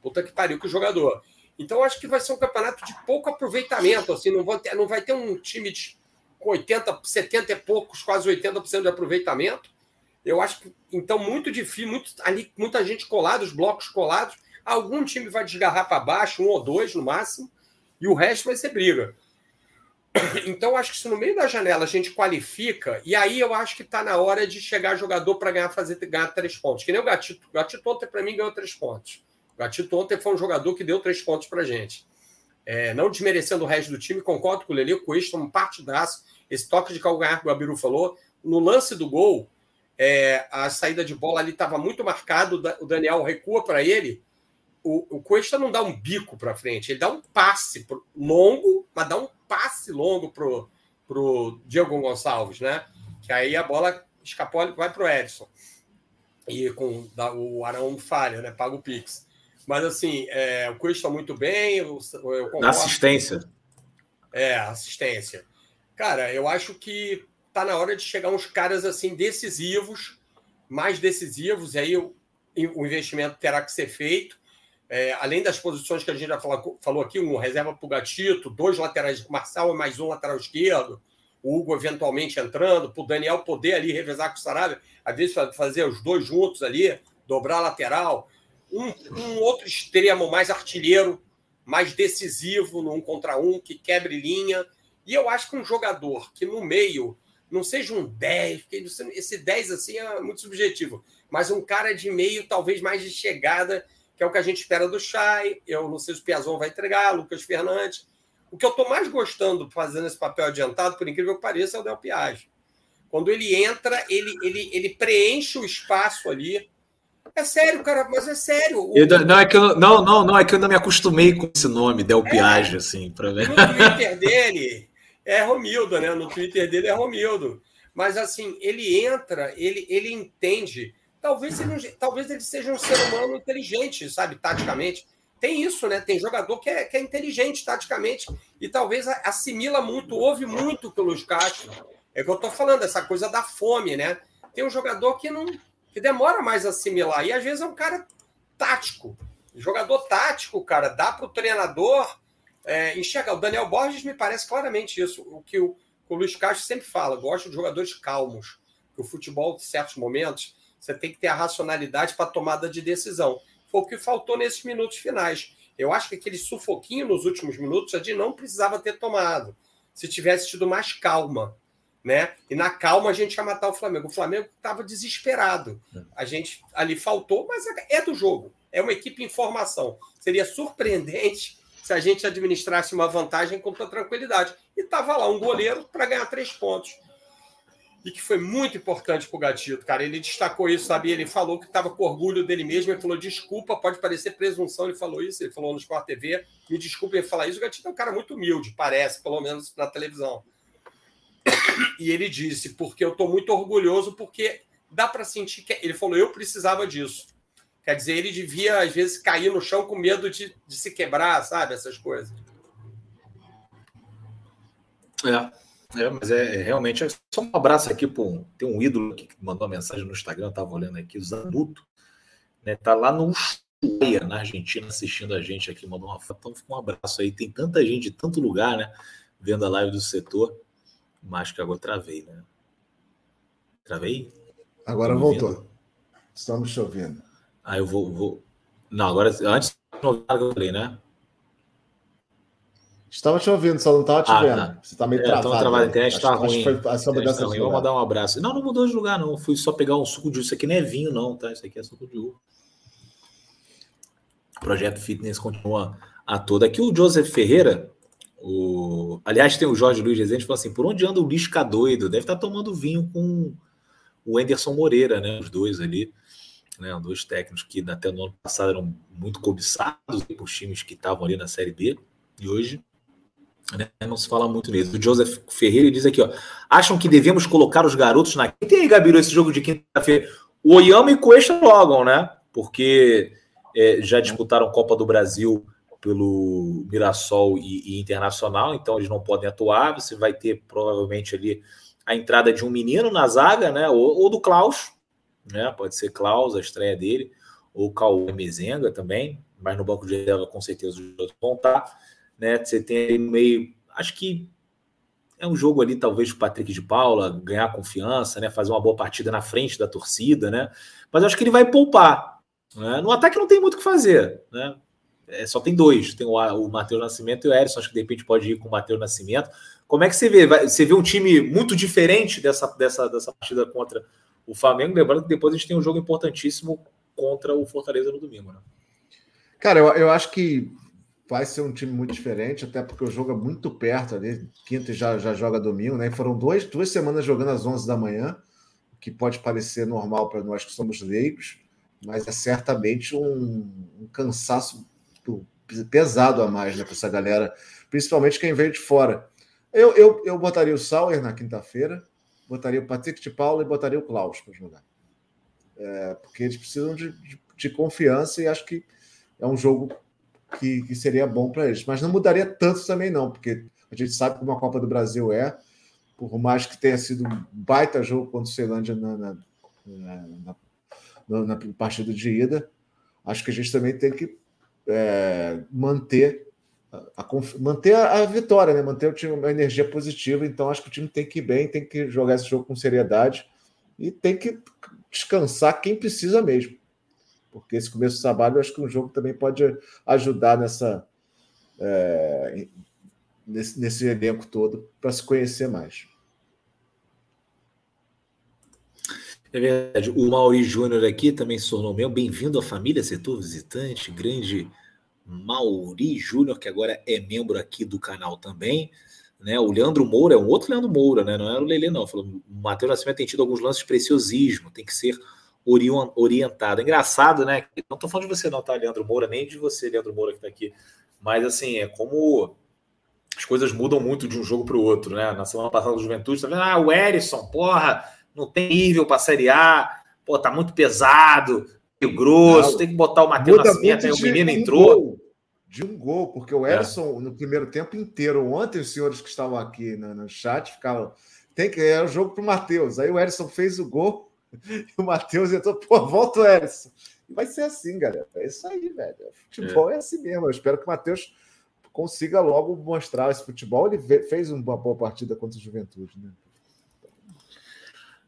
puta que pariu que jogador. Então, acho que vai ser um campeonato de pouco aproveitamento, assim, não, ter, não vai ter um time de, com 80, 70 e poucos, quase 80% de aproveitamento. Eu acho que, então, muito difícil, muito, ali, muita gente colada, os blocos colados, Algum time vai desgarrar para baixo, um ou dois no máximo, e o resto vai ser briga. Então, acho que se no meio da janela a gente qualifica, e aí eu acho que está na hora de chegar jogador para ganhar, fazer, ganhar três pontos. Que nem o Gatito. O Gatito ontem, para mim, ganhou três pontos. O Gatito ontem foi um jogador que deu três pontos para gente. É, não desmerecendo o resto do time, concordo com o Lele, o Coelho um partidaço. Esse toque de calcanhar que o Gabiru falou. No lance do gol, é, a saída de bola ali estava muito marcado, o Daniel recua para ele o, o Cuesta não dá um bico para frente, ele dá um passe longo, mas dá um passe longo pro, pro Diego Gonçalves, né? Que aí a bola escapou, vai pro Edson. E com o Arão falha, né? Paga o Pix. Mas assim, é, o está muito bem. Eu, eu Na assistência. É, assistência. Cara, eu acho que tá na hora de chegar uns caras assim decisivos, mais decisivos, e aí o, o investimento terá que ser feito. É, além das posições que a gente já falou, falou aqui, um reserva para o Gatito, dois laterais, Marçal mais um lateral esquerdo, o Hugo eventualmente entrando, para o Daniel poder ali revezar com o Sarabia, às vezes fazer os dois juntos ali, dobrar a lateral. Um, um outro extremo mais artilheiro, mais decisivo no um contra um, que quebre linha. E eu acho que um jogador que no meio não seja um 10, porque esse 10 assim é muito subjetivo, mas um cara de meio, talvez mais de chegada, que é o que a gente espera do Chay. Eu não sei se o Piazon vai entregar, Lucas Fernandes. O que eu estou mais gostando fazendo esse papel adiantado, por incrível que pareça, é o Del Piage. Quando ele entra, ele, ele, ele preenche o espaço ali. É sério, cara, mas é sério. O... não, é que eu, não, não, não, é que eu não me acostumei com esse nome, Del Piage, é, assim, para ver. No Twitter dele é Romildo, né? No Twitter dele é Romildo. Mas assim, ele entra, ele, ele entende. Talvez ele, talvez ele seja um ser humano inteligente, sabe, taticamente tem isso, né? Tem jogador que é, que é inteligente taticamente e talvez assimila muito, ouve muito pelo Castro. É que eu tô falando, essa coisa da fome, né? Tem um jogador que não que demora mais a assimilar e às vezes é um cara tático. Jogador tático, cara, dá para o treinador é, enxergar. O Daniel Borges me parece claramente isso. O que o, o Luiz Castro sempre fala: gosto de jogadores calmos. Que o futebol, em certos momentos, você tem que ter a racionalidade para tomada de decisão foi o que faltou nesses minutos finais. Eu acho que aquele sufoquinho nos últimos minutos a gente não precisava ter tomado. Se tivesse tido mais calma, né? E na calma a gente ia matar o Flamengo. O Flamengo estava desesperado. A gente ali faltou, mas é do jogo. É uma equipe em formação. Seria surpreendente se a gente administrasse uma vantagem com toda tranquilidade. E estava lá um goleiro para ganhar três pontos e que foi muito importante para o Gatito, cara. Ele destacou isso, sabe? Ele falou que estava com orgulho dele mesmo. Ele falou: desculpa, pode parecer presunção. Ele falou isso, ele falou no Sport TV. Me desculpe ele falar isso. O Gatito é um cara muito humilde, parece, pelo menos na televisão. E ele disse: porque eu estou muito orgulhoso, porque dá para sentir que. Ele falou: eu precisava disso. Quer dizer, ele devia, às vezes, cair no chão com medo de, de se quebrar, sabe? Essas coisas. É. É, mas é, é, realmente é só um abraço aqui para tem um ídolo que mandou uma mensagem no Instagram, estava olhando aqui, o Zanuto, né? Tá lá no Ushuaia, na Argentina, assistindo a gente aqui, mandou uma foto. Então fica um abraço aí. Tem tanta gente de tanto lugar, né? Vendo a live do setor, mas que agora travei, né? Travei? Agora voltou. Vendo? Estamos chovendo. Ah, eu vou, vou. Não, agora antes não eu falei, né? Estava te ouvindo, só não estava te ah, vendo. Tá. Você está meio é, travado. travado. A internet está ruim. Foi a sua mudança tá Vou mandar um abraço. Não, não mudou de lugar, não. Fui só pegar um suco de uva. Isso aqui não é vinho, não, tá? Isso aqui é suco de uva. O projeto Fitness continua a toda. Aqui o Joseph Ferreira, o... aliás, tem o Jorge Luiz Rezende, falou assim: por onde anda o Lisca doido? Deve estar tá tomando vinho com o Anderson Moreira, né? Os dois ali. Né, dois técnicos que até no ano passado eram muito cobiçados por times que estavam ali na Série B, e hoje né? Não se fala muito nisso. O Joseph Ferreira diz aqui: ó, acham que devemos colocar os garotos na. E tem aí, Gabiru, esse jogo de quinta-feira? O Oyama e Cuesta jogam, né? Porque é, já disputaram Copa do Brasil pelo Mirassol e, e, Internacional, então eles não podem atuar. Você vai ter provavelmente ali a entrada de um menino na zaga, né? Ou, ou do Klaus, né? Pode ser Klaus, a estreia dele, ou Cauê Mezenga também, mas no banco de reserva com certeza os outros vão estar né? Você tem meio. Acho que é um jogo ali, talvez, o Patrick de Paula ganhar confiança, né? Fazer uma boa partida na frente da torcida, né? Mas acho que ele vai poupar. Né? No ataque não tem muito o que fazer, né? É, só tem dois, tem o, o Matheus Nascimento e o Erisson, acho que de repente pode ir com o Matheus Nascimento. Como é que você vê? Vai, você vê um time muito diferente dessa, dessa, dessa partida contra o Flamengo, lembrando que depois a gente tem um jogo importantíssimo contra o Fortaleza no domingo, né? Cara, eu, eu acho que vai ser um time muito diferente, até porque o jogo é muito perto ali. Quinta já, já joga domingo, né? E foram dois, duas semanas jogando às 11 da manhã, o que pode parecer normal para nós que somos leigos, mas é certamente um, um cansaço pesado a mais né, para essa galera, principalmente quem veio de fora. Eu, eu, eu botaria o Sauer na quinta-feira, botaria o Patrick de Paula e botaria o Klaus para jogar. É, porque eles precisam de, de, de confiança e acho que é um jogo que, que seria bom para eles. Mas não mudaria tanto também, não, porque a gente sabe como a Copa do Brasil é, por mais que tenha sido um baita jogo contra o Ceilândia na, na, na, na, na partida de ida, acho que a gente também tem que é, manter a, manter a, vitória, né? manter o time, uma energia positiva. Então, acho que o time tem que ir bem, tem que jogar esse jogo com seriedade e tem que descansar quem precisa mesmo. Porque esse começo do trabalho, acho que um jogo também pode ajudar nessa, é, nesse, nesse elenco todo para se conhecer mais. É verdade. O Mauri Júnior aqui também se tornou meu. Bem-vindo à família Setor Visitante, grande Mauri Júnior, que agora é membro aqui do canal também. Né? O Leandro Moura é um outro Leandro Moura, né? não era o Lele, não. Falou, o Matheus Nascimento tem tido alguns lances de preciosismo, tem que ser orientado. Engraçado, né? Não estou falando de você, não, tá, Leandro Moura, nem de você, Leandro Moura, que está aqui. Mas, assim, é como as coisas mudam muito de um jogo para o outro, né? Na semana passada do Juventude, tá vendo? Ah, o Erisson, porra, não tem nível para Série A, pô, tá muito pesado, grosso, não, tem que botar o Matheus Nascimento, aí o menino um entrou. Gol, de um gol, porque o Erisson, é. no primeiro tempo inteiro, ontem os senhores que estavam aqui no, no chat ficavam. Tem que é o jogo para o Matheus. Aí o Erisson fez o gol e o Matheus entrou, pô, volta o Erisson. E vai ser assim, galera. É isso aí, velho. Futebol é, é assim mesmo. Eu espero que o Matheus consiga logo mostrar esse futebol. Ele fez uma boa partida contra o Juventude, né?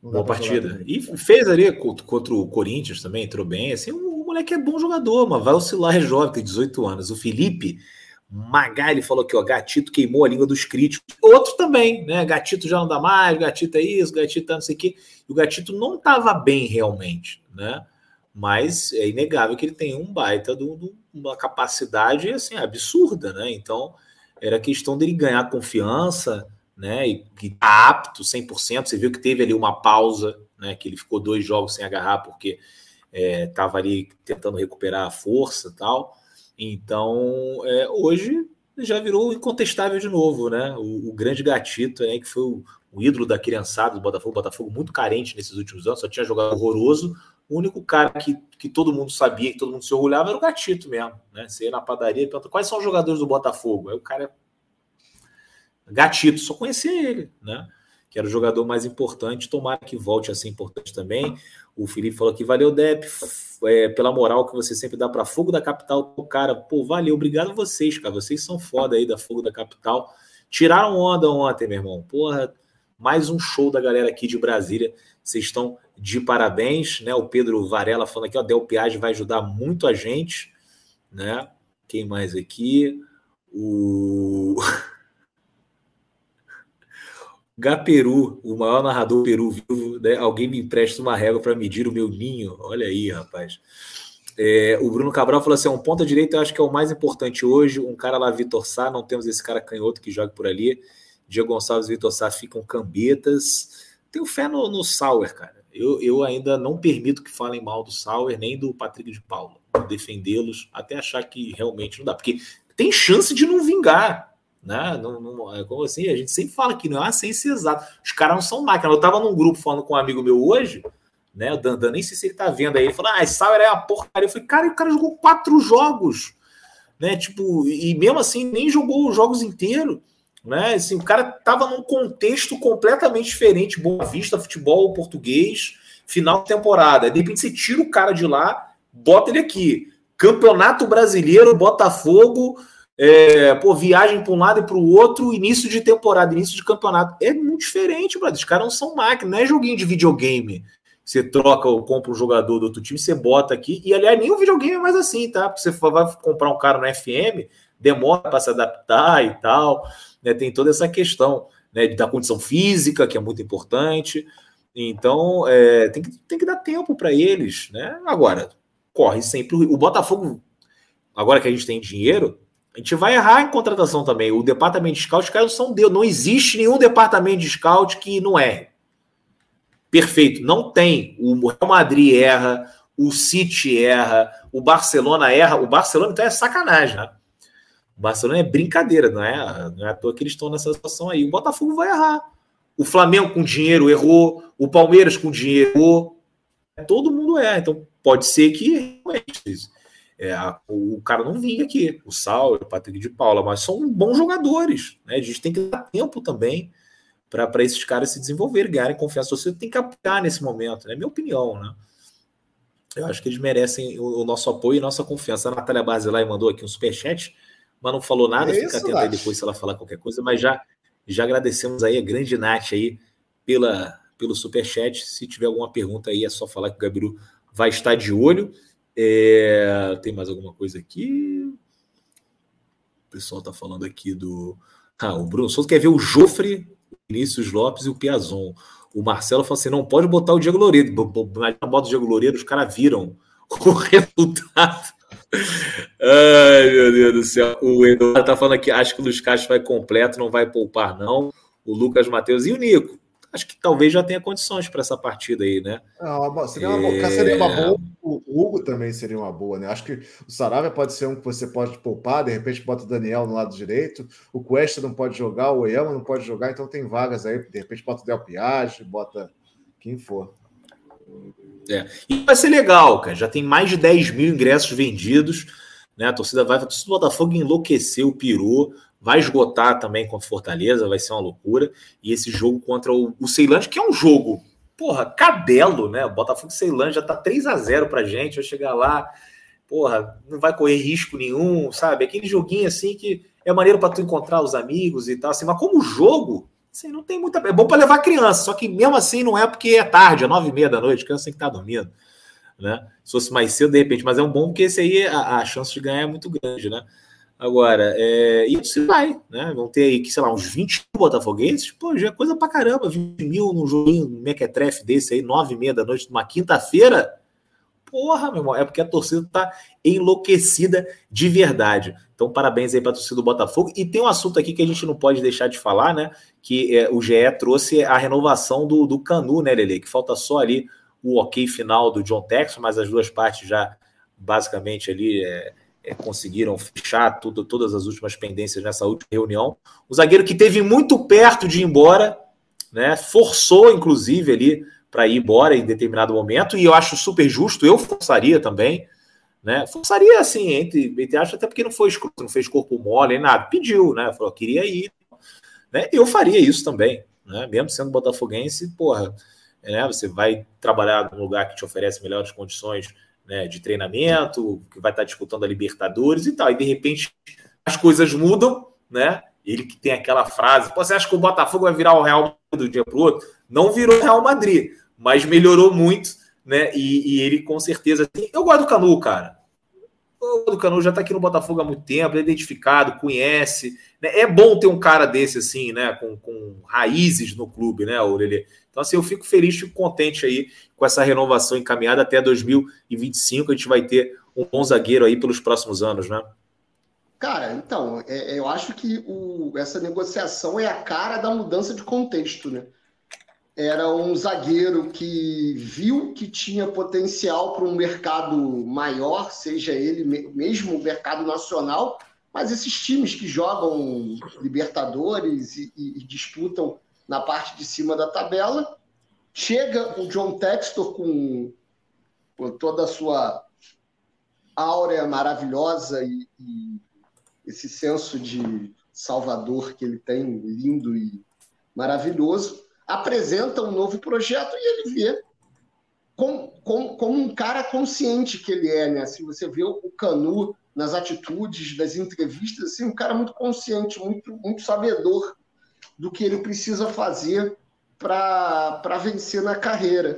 Boa partida. E fez ali contra o Corinthians também, entrou bem. Assim, o moleque é bom jogador, mas vai oscilar, é jovem, tem 18 anos. O Felipe Magali falou que o Gatito queimou a língua dos críticos. Outro também, né? Gatito já não dá mais, Gatito é isso, Gatito é não sei o quê. E o Gatito não estava bem realmente, né? Mas é inegável que ele tem um baita de uma capacidade assim, absurda, né? Então era questão dele ganhar confiança né? E que tá apto 100%. Você viu que teve ali uma pausa, né? Que ele ficou dois jogos sem agarrar porque estava é, ali tentando recuperar a força e tal. Então, é, hoje já virou incontestável de novo, né? O, o grande gatito, né, que foi o, o, ídolo da criançada do Botafogo, Botafogo muito carente nesses últimos anos, só tinha jogado horroroso. O único cara que, que todo mundo sabia, que todo mundo se orgulhava, era o gatito mesmo, né? Você ia na padaria e pergunta quais são os jogadores do Botafogo? Aí o cara Gatito, só conhecia ele, né? Que era o jogador mais importante, tomara que volte a ser importante também. O Felipe falou que valeu, Dep, é, pela moral que você sempre dá para Fogo da Capital. Cara, pô, valeu, obrigado a vocês, cara. Vocês são foda aí da Fogo da Capital. Tiraram onda ontem, meu irmão. Porra, mais um show da galera aqui de Brasília. Vocês estão de parabéns, né? O Pedro Varela falando aqui, ó, Del Piage vai ajudar muito a gente, né? Quem mais aqui? O Gaperu, o maior narrador peru vivo, né? alguém me empresta uma régua para medir o meu ninho. Olha aí, rapaz. É, o Bruno Cabral falou assim: é um ponta direita eu acho que é o mais importante hoje. Um cara lá, Vitor Sá, não temos esse cara canhoto que joga por ali. Diego Gonçalves e Vitor Sá ficam cambetas. Tenho fé no, no Sauer, cara. Eu, eu ainda não permito que falem mal do Sauer, nem do Patrick de Paula. Defendê-los, até achar que realmente não dá. Porque tem chance de não vingar né? Não, não, é como assim, a gente sempre fala que não é uma ciência exata. Os caras não são máquinas. Eu estava num grupo falando com um amigo meu hoje, né? O Dandan, nem sei se ele tá vendo aí. Ele falou: Ah, Sauer é uma porcaria. Eu falei, cara, o cara jogou quatro jogos, né? Tipo, e mesmo assim nem jogou os jogos inteiros. Né? Assim, o cara tava num contexto completamente diferente, Boa Vista, futebol português, final de temporada. De repente você tira o cara de lá, bota ele aqui. Campeonato Brasileiro, Botafogo, é, pô, viagem para um lado e para o outro, início de temporada, início de campeonato. É muito diferente, brother. Os caras não são máquinas, não é joguinho de videogame. Você troca ou compra um jogador do outro time, você bota aqui. E aliás, nem o videogame é mais assim, tá? Porque você vai comprar um cara no FM, demora para se adaptar e tal. Né? Tem toda essa questão né, da condição física, que é muito importante. Então, é, tem, que, tem que dar tempo para eles. Né? Agora, corre sempre. O Botafogo, agora que a gente tem dinheiro, a gente vai errar em contratação também. O departamento de scout, os caras são Deus. Não existe nenhum departamento de scout que não erre. Perfeito. Não tem. O Real Madrid erra, o City erra, o Barcelona erra. O Barcelona, então, é sacanagem, né? O Barcelona é brincadeira, não é? Não é à toa que eles estão nessa situação aí. O Botafogo vai errar. O Flamengo com dinheiro errou. O Palmeiras com dinheiro errou. Todo mundo erra. Então, pode ser que realmente É, a, o, cara não vinha aqui, o Saulo, o Patrick de Paula, mas são bons jogadores. Né? A gente tem que dar tempo também para esses caras se desenvolverem, ganharem confiança. Você tem que apoiar nesse momento, é né? minha opinião. Né? Eu acho que eles merecem o, o nosso apoio e nossa confiança. A Natália Basilai mandou aqui um superchat, mas não falou nada. É Fica atento aí depois se ela falar qualquer coisa, mas já, já agradecemos aí a grande Nath aí pela, pelo superchat. Se tiver alguma pergunta aí, é só falar que o Gabiru vai estar de olho. É, tem mais alguma coisa aqui? O pessoal está falando aqui do. Ah, o Bruno Souza quer ver o Jofre, o Vinícius Lopes e o Piazon. O Marcelo falou assim: não pode botar o Diego Loureiro. Na bota o Diego Loureiro, os caras viram o resultado. Ai, meu Deus do céu. O Eduardo tá falando aqui: acho que o Luiz Castro vai completo, não vai poupar, não. O Lucas Matheus e o Nico acho que talvez já tenha condições para essa partida aí, né? Não, seria, uma, é... seria uma boa. O Hugo também seria uma boa, né? Acho que o Saravia pode ser um que você pode poupar, de repente bota o Daniel no lado direito, o Cuesta não pode jogar, o Oyama não pode jogar, então tem vagas aí, de repente bota o Del Piage, bota quem for. É. E vai ser legal, cara. Já tem mais de 10 mil ingressos vendidos. Né? A torcida vai. A torcida do Botafogo enlouqueceu, pirou vai esgotar também contra Fortaleza, vai ser uma loucura. E esse jogo contra o, o Ceilândia, que é um jogo, porra, cadelo, né? O Botafogo Ceilândia já tá 3 a 0 pra gente, vai chegar lá, porra, não vai correr risco nenhum, sabe? Aquele joguinho assim que é maneiro para tu encontrar os amigos e tal, assim, mas como jogo, assim, não tem muita. É bom para levar criança, só que mesmo assim não é porque é tarde, é nove e meia da noite, criança tem que estar tá dormindo, né? Se fosse mais cedo, de repente, mas é um bom porque esse aí a, a chance de ganhar é muito grande, né? Agora, é, isso vai, né? Vão ter aí, sei lá, uns 20 botafoguenses, pô, já é coisa pra caramba, 20 mil num joguinho mequetrefe desse aí, 9 e meia da noite, numa quinta-feira. Porra, meu irmão, é porque a torcida tá enlouquecida de verdade. Então, parabéns aí pra torcida do Botafogo. E tem um assunto aqui que a gente não pode deixar de falar, né? Que é, o GE trouxe a renovação do, do Canu, né, Lele? Que falta só ali o ok final do John Texas, mas as duas partes já basicamente ali. É, é, conseguiram fechar tudo, todas as últimas pendências nessa última reunião. O zagueiro que teve muito perto de ir embora, né, forçou inclusive ali para ir embora em determinado momento, e eu acho super justo, eu forçaria também, né? Forçaria assim, entre, entre acho até porque não foi escroto, não fez corpo mole, nada, pediu, né? Falou, queria ir, né? Eu faria isso também, né? Mesmo sendo botafoguense, porra, né? Você vai trabalhar num lugar que te oferece melhores condições né, de treinamento, que vai estar disputando a Libertadores e tal. E de repente as coisas mudam, né? Ele que tem aquela frase: você acha que o Botafogo vai virar o Real Madrid do dia para o outro? Não virou o Real Madrid, mas melhorou muito, né? E, e ele com certeza. Eu gosto do Canu, cara. O Canu já está aqui no Botafogo há muito tempo, é identificado, conhece. Né? É bom ter um cara desse, assim, né? Com, com raízes no clube, né, Aurelio? Então, assim, eu fico feliz, fico contente aí com essa renovação encaminhada até 2025. A gente vai ter um bom zagueiro aí pelos próximos anos, né? Cara, então, é, eu acho que o, essa negociação é a cara da mudança de contexto, né? Era um zagueiro que viu que tinha potencial para um mercado maior, seja ele mesmo o mercado nacional, mas esses times que jogam Libertadores e, e, e disputam na parte de cima da tabela, chega o John Textor com, com toda a sua áurea maravilhosa e, e esse senso de Salvador que ele tem, lindo e maravilhoso, apresenta um novo projeto e ele vê como, como, um cara consciente que ele é, né? Assim, você vê o Canu nas atitudes, das entrevistas, assim, um cara muito consciente, muito, muito sabedor do que ele precisa fazer para vencer na carreira.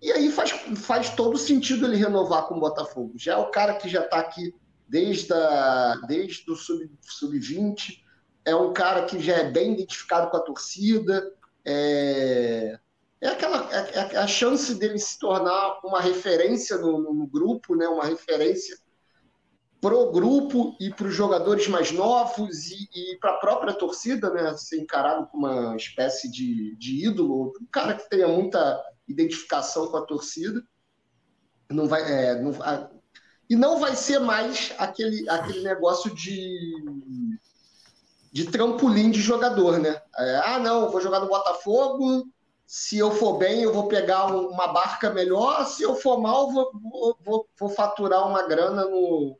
E aí faz, faz todo sentido ele renovar com o Botafogo. Já é o cara que já está aqui desde, a, desde o sub-20, sub é um cara que já é bem identificado com a torcida, é, é aquela é, é a chance dele se tornar uma referência no, no grupo, né? uma referência pro grupo e para os jogadores mais novos e, e para a própria torcida, né? Ser encarado como uma espécie de, de ídolo, um cara que tenha muita identificação com a torcida. Não vai, é, não, a, e não vai ser mais aquele, aquele negócio de de trampolim de jogador, né? É, ah, não, vou jogar no Botafogo, se eu for bem, eu vou pegar uma barca melhor, se eu for mal, vou, vou, vou faturar uma grana no,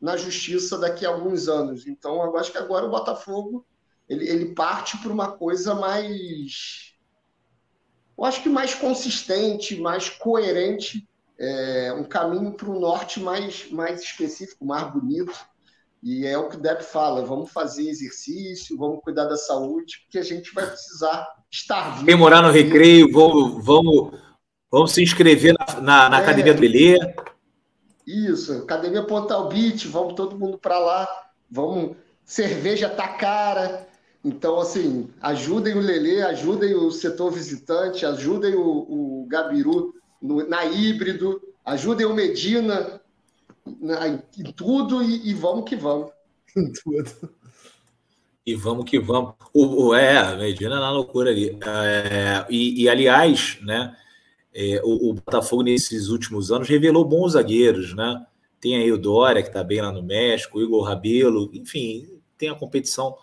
na justiça daqui a alguns anos. Então, eu acho que agora o Botafogo ele, ele parte para uma coisa mais. Eu acho que mais consistente, mais coerente, é, um caminho para o norte mais, mais específico, mais bonito. E é o que o Depp fala: vamos fazer exercício, vamos cuidar da saúde, porque a gente vai precisar estar vivo. Quem morar no recreio, vamos, vamos, vamos se inscrever na, na, na é, academia do Lelê. Isso, academia Pontal Beach, vamos todo mundo para lá, vamos. Cerveja tá cara, então, assim, ajudem o Lelê, ajudem o setor visitante, ajudem o, o Gabiru no, na híbrido, ajudem o Medina na, em tudo e, e, vamos que vamos. Em tudo. E vamos que vamos. O, o é, Medina na loucura ali. É, e, e, aliás, né, é, o, o, Botafogo nesses últimos anos revelou bons zagueiros, né? Tem aí o Dória, que está bem lá no México, o Igor Rabelo, enfim, tem a competição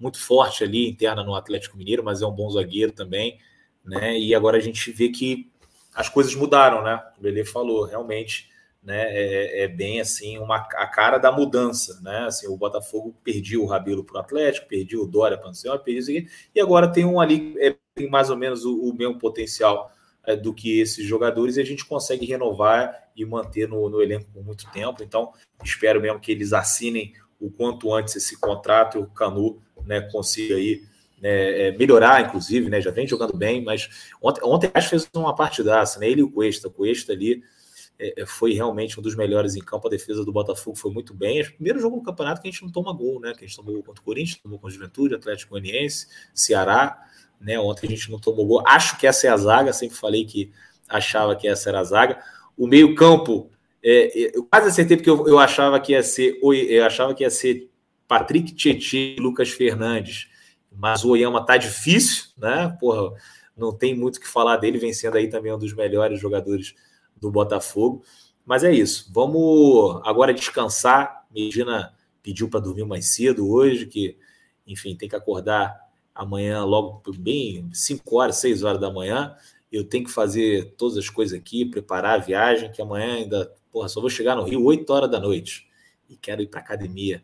muito forte ali, interna no Atlético Mineiro, mas é um bom zagueiro também, né? E agora a gente vê que as coisas mudaram, né? O Belê falou, realmente, né? É, é, bem assim uma a cara da mudança, né? Assim, o Botafogo perdeu o Rabelo para o Atlético, perdeu o Dória para o Senhor, perdeu e agora tem um ali é, tem mais ou menos o, o mesmo potencial é, do que esses jogadores e a gente consegue renovar e manter no, no elenco por muito tempo. Então, espero mesmo que eles assinem o quanto antes esse contrato, o Canu né, consiga aí né, é, melhorar, inclusive, né, já vem jogando bem, mas ontem, ontem acho que fez uma partidaça, né, ele e o Cuesta, o Cuesta ali é, é, foi realmente um dos melhores em campo, a defesa do Botafogo foi muito bem, é o primeiro jogo do campeonato que a gente não toma gol, né, que a gente tomou gol contra o Corinthians, tomou contra o Juventude, Atlético Goianiense, Ceará, né, ontem a gente não tomou gol, acho que essa é a zaga, sempre falei que achava que essa era a zaga, o meio campo, é, eu quase acertei porque eu, eu achava que ia ser, eu achava que ia ser Patrick Tietchan e Lucas Fernandes. Mas o Oyama tá difícil, né? Porra, não tem muito o que falar dele, vencendo aí também um dos melhores jogadores do Botafogo. Mas é isso. Vamos agora descansar. Medina pediu para dormir mais cedo hoje, que, enfim, tem que acordar amanhã logo bem 5 horas, 6 horas da manhã. Eu tenho que fazer todas as coisas aqui, preparar a viagem, que amanhã ainda, porra, só vou chegar no Rio 8 horas da noite. E quero ir para academia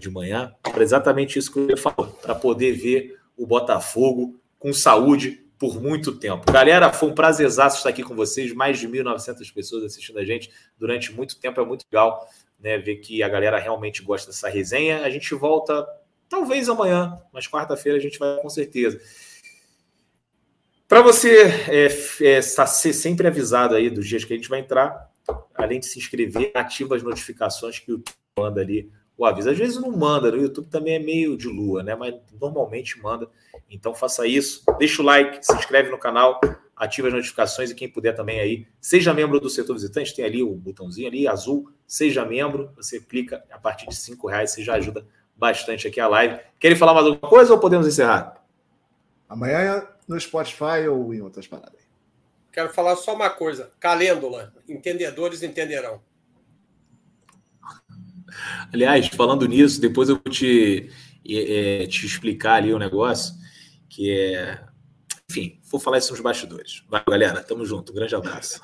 de manhã, para exatamente isso que eu falou, para poder ver o Botafogo com saúde por muito tempo. Galera, foi um prazerzaço estar aqui com vocês, mais de 1.900 pessoas assistindo a gente durante muito tempo, é muito legal né, ver que a galera realmente gosta dessa resenha. A gente volta talvez amanhã, mas quarta-feira a gente vai com certeza. Para você é, é, ser sempre avisado aí dos dias que a gente vai entrar, além de se inscrever, ativa as notificações que o manda ali o aviso. Às vezes não manda, no YouTube também é meio de lua, né? Mas normalmente manda. Então faça isso, deixa o like, se inscreve no canal, ativa as notificações e quem puder também aí, seja membro do setor visitante, tem ali o botãozinho ali azul, seja membro, você clica a partir de cinco reais, você já ajuda bastante aqui a live. Querem falar mais alguma coisa ou podemos encerrar? Amanhã no Spotify ou em outras paradas. Quero falar só uma coisa. Calêndula. Entendedores entenderão. Aliás, falando nisso, depois eu vou te, é, te explicar ali o um negócio, que é. Enfim, vou falar isso nos bastidores. Vai, galera, tamo junto. Um grande abraço.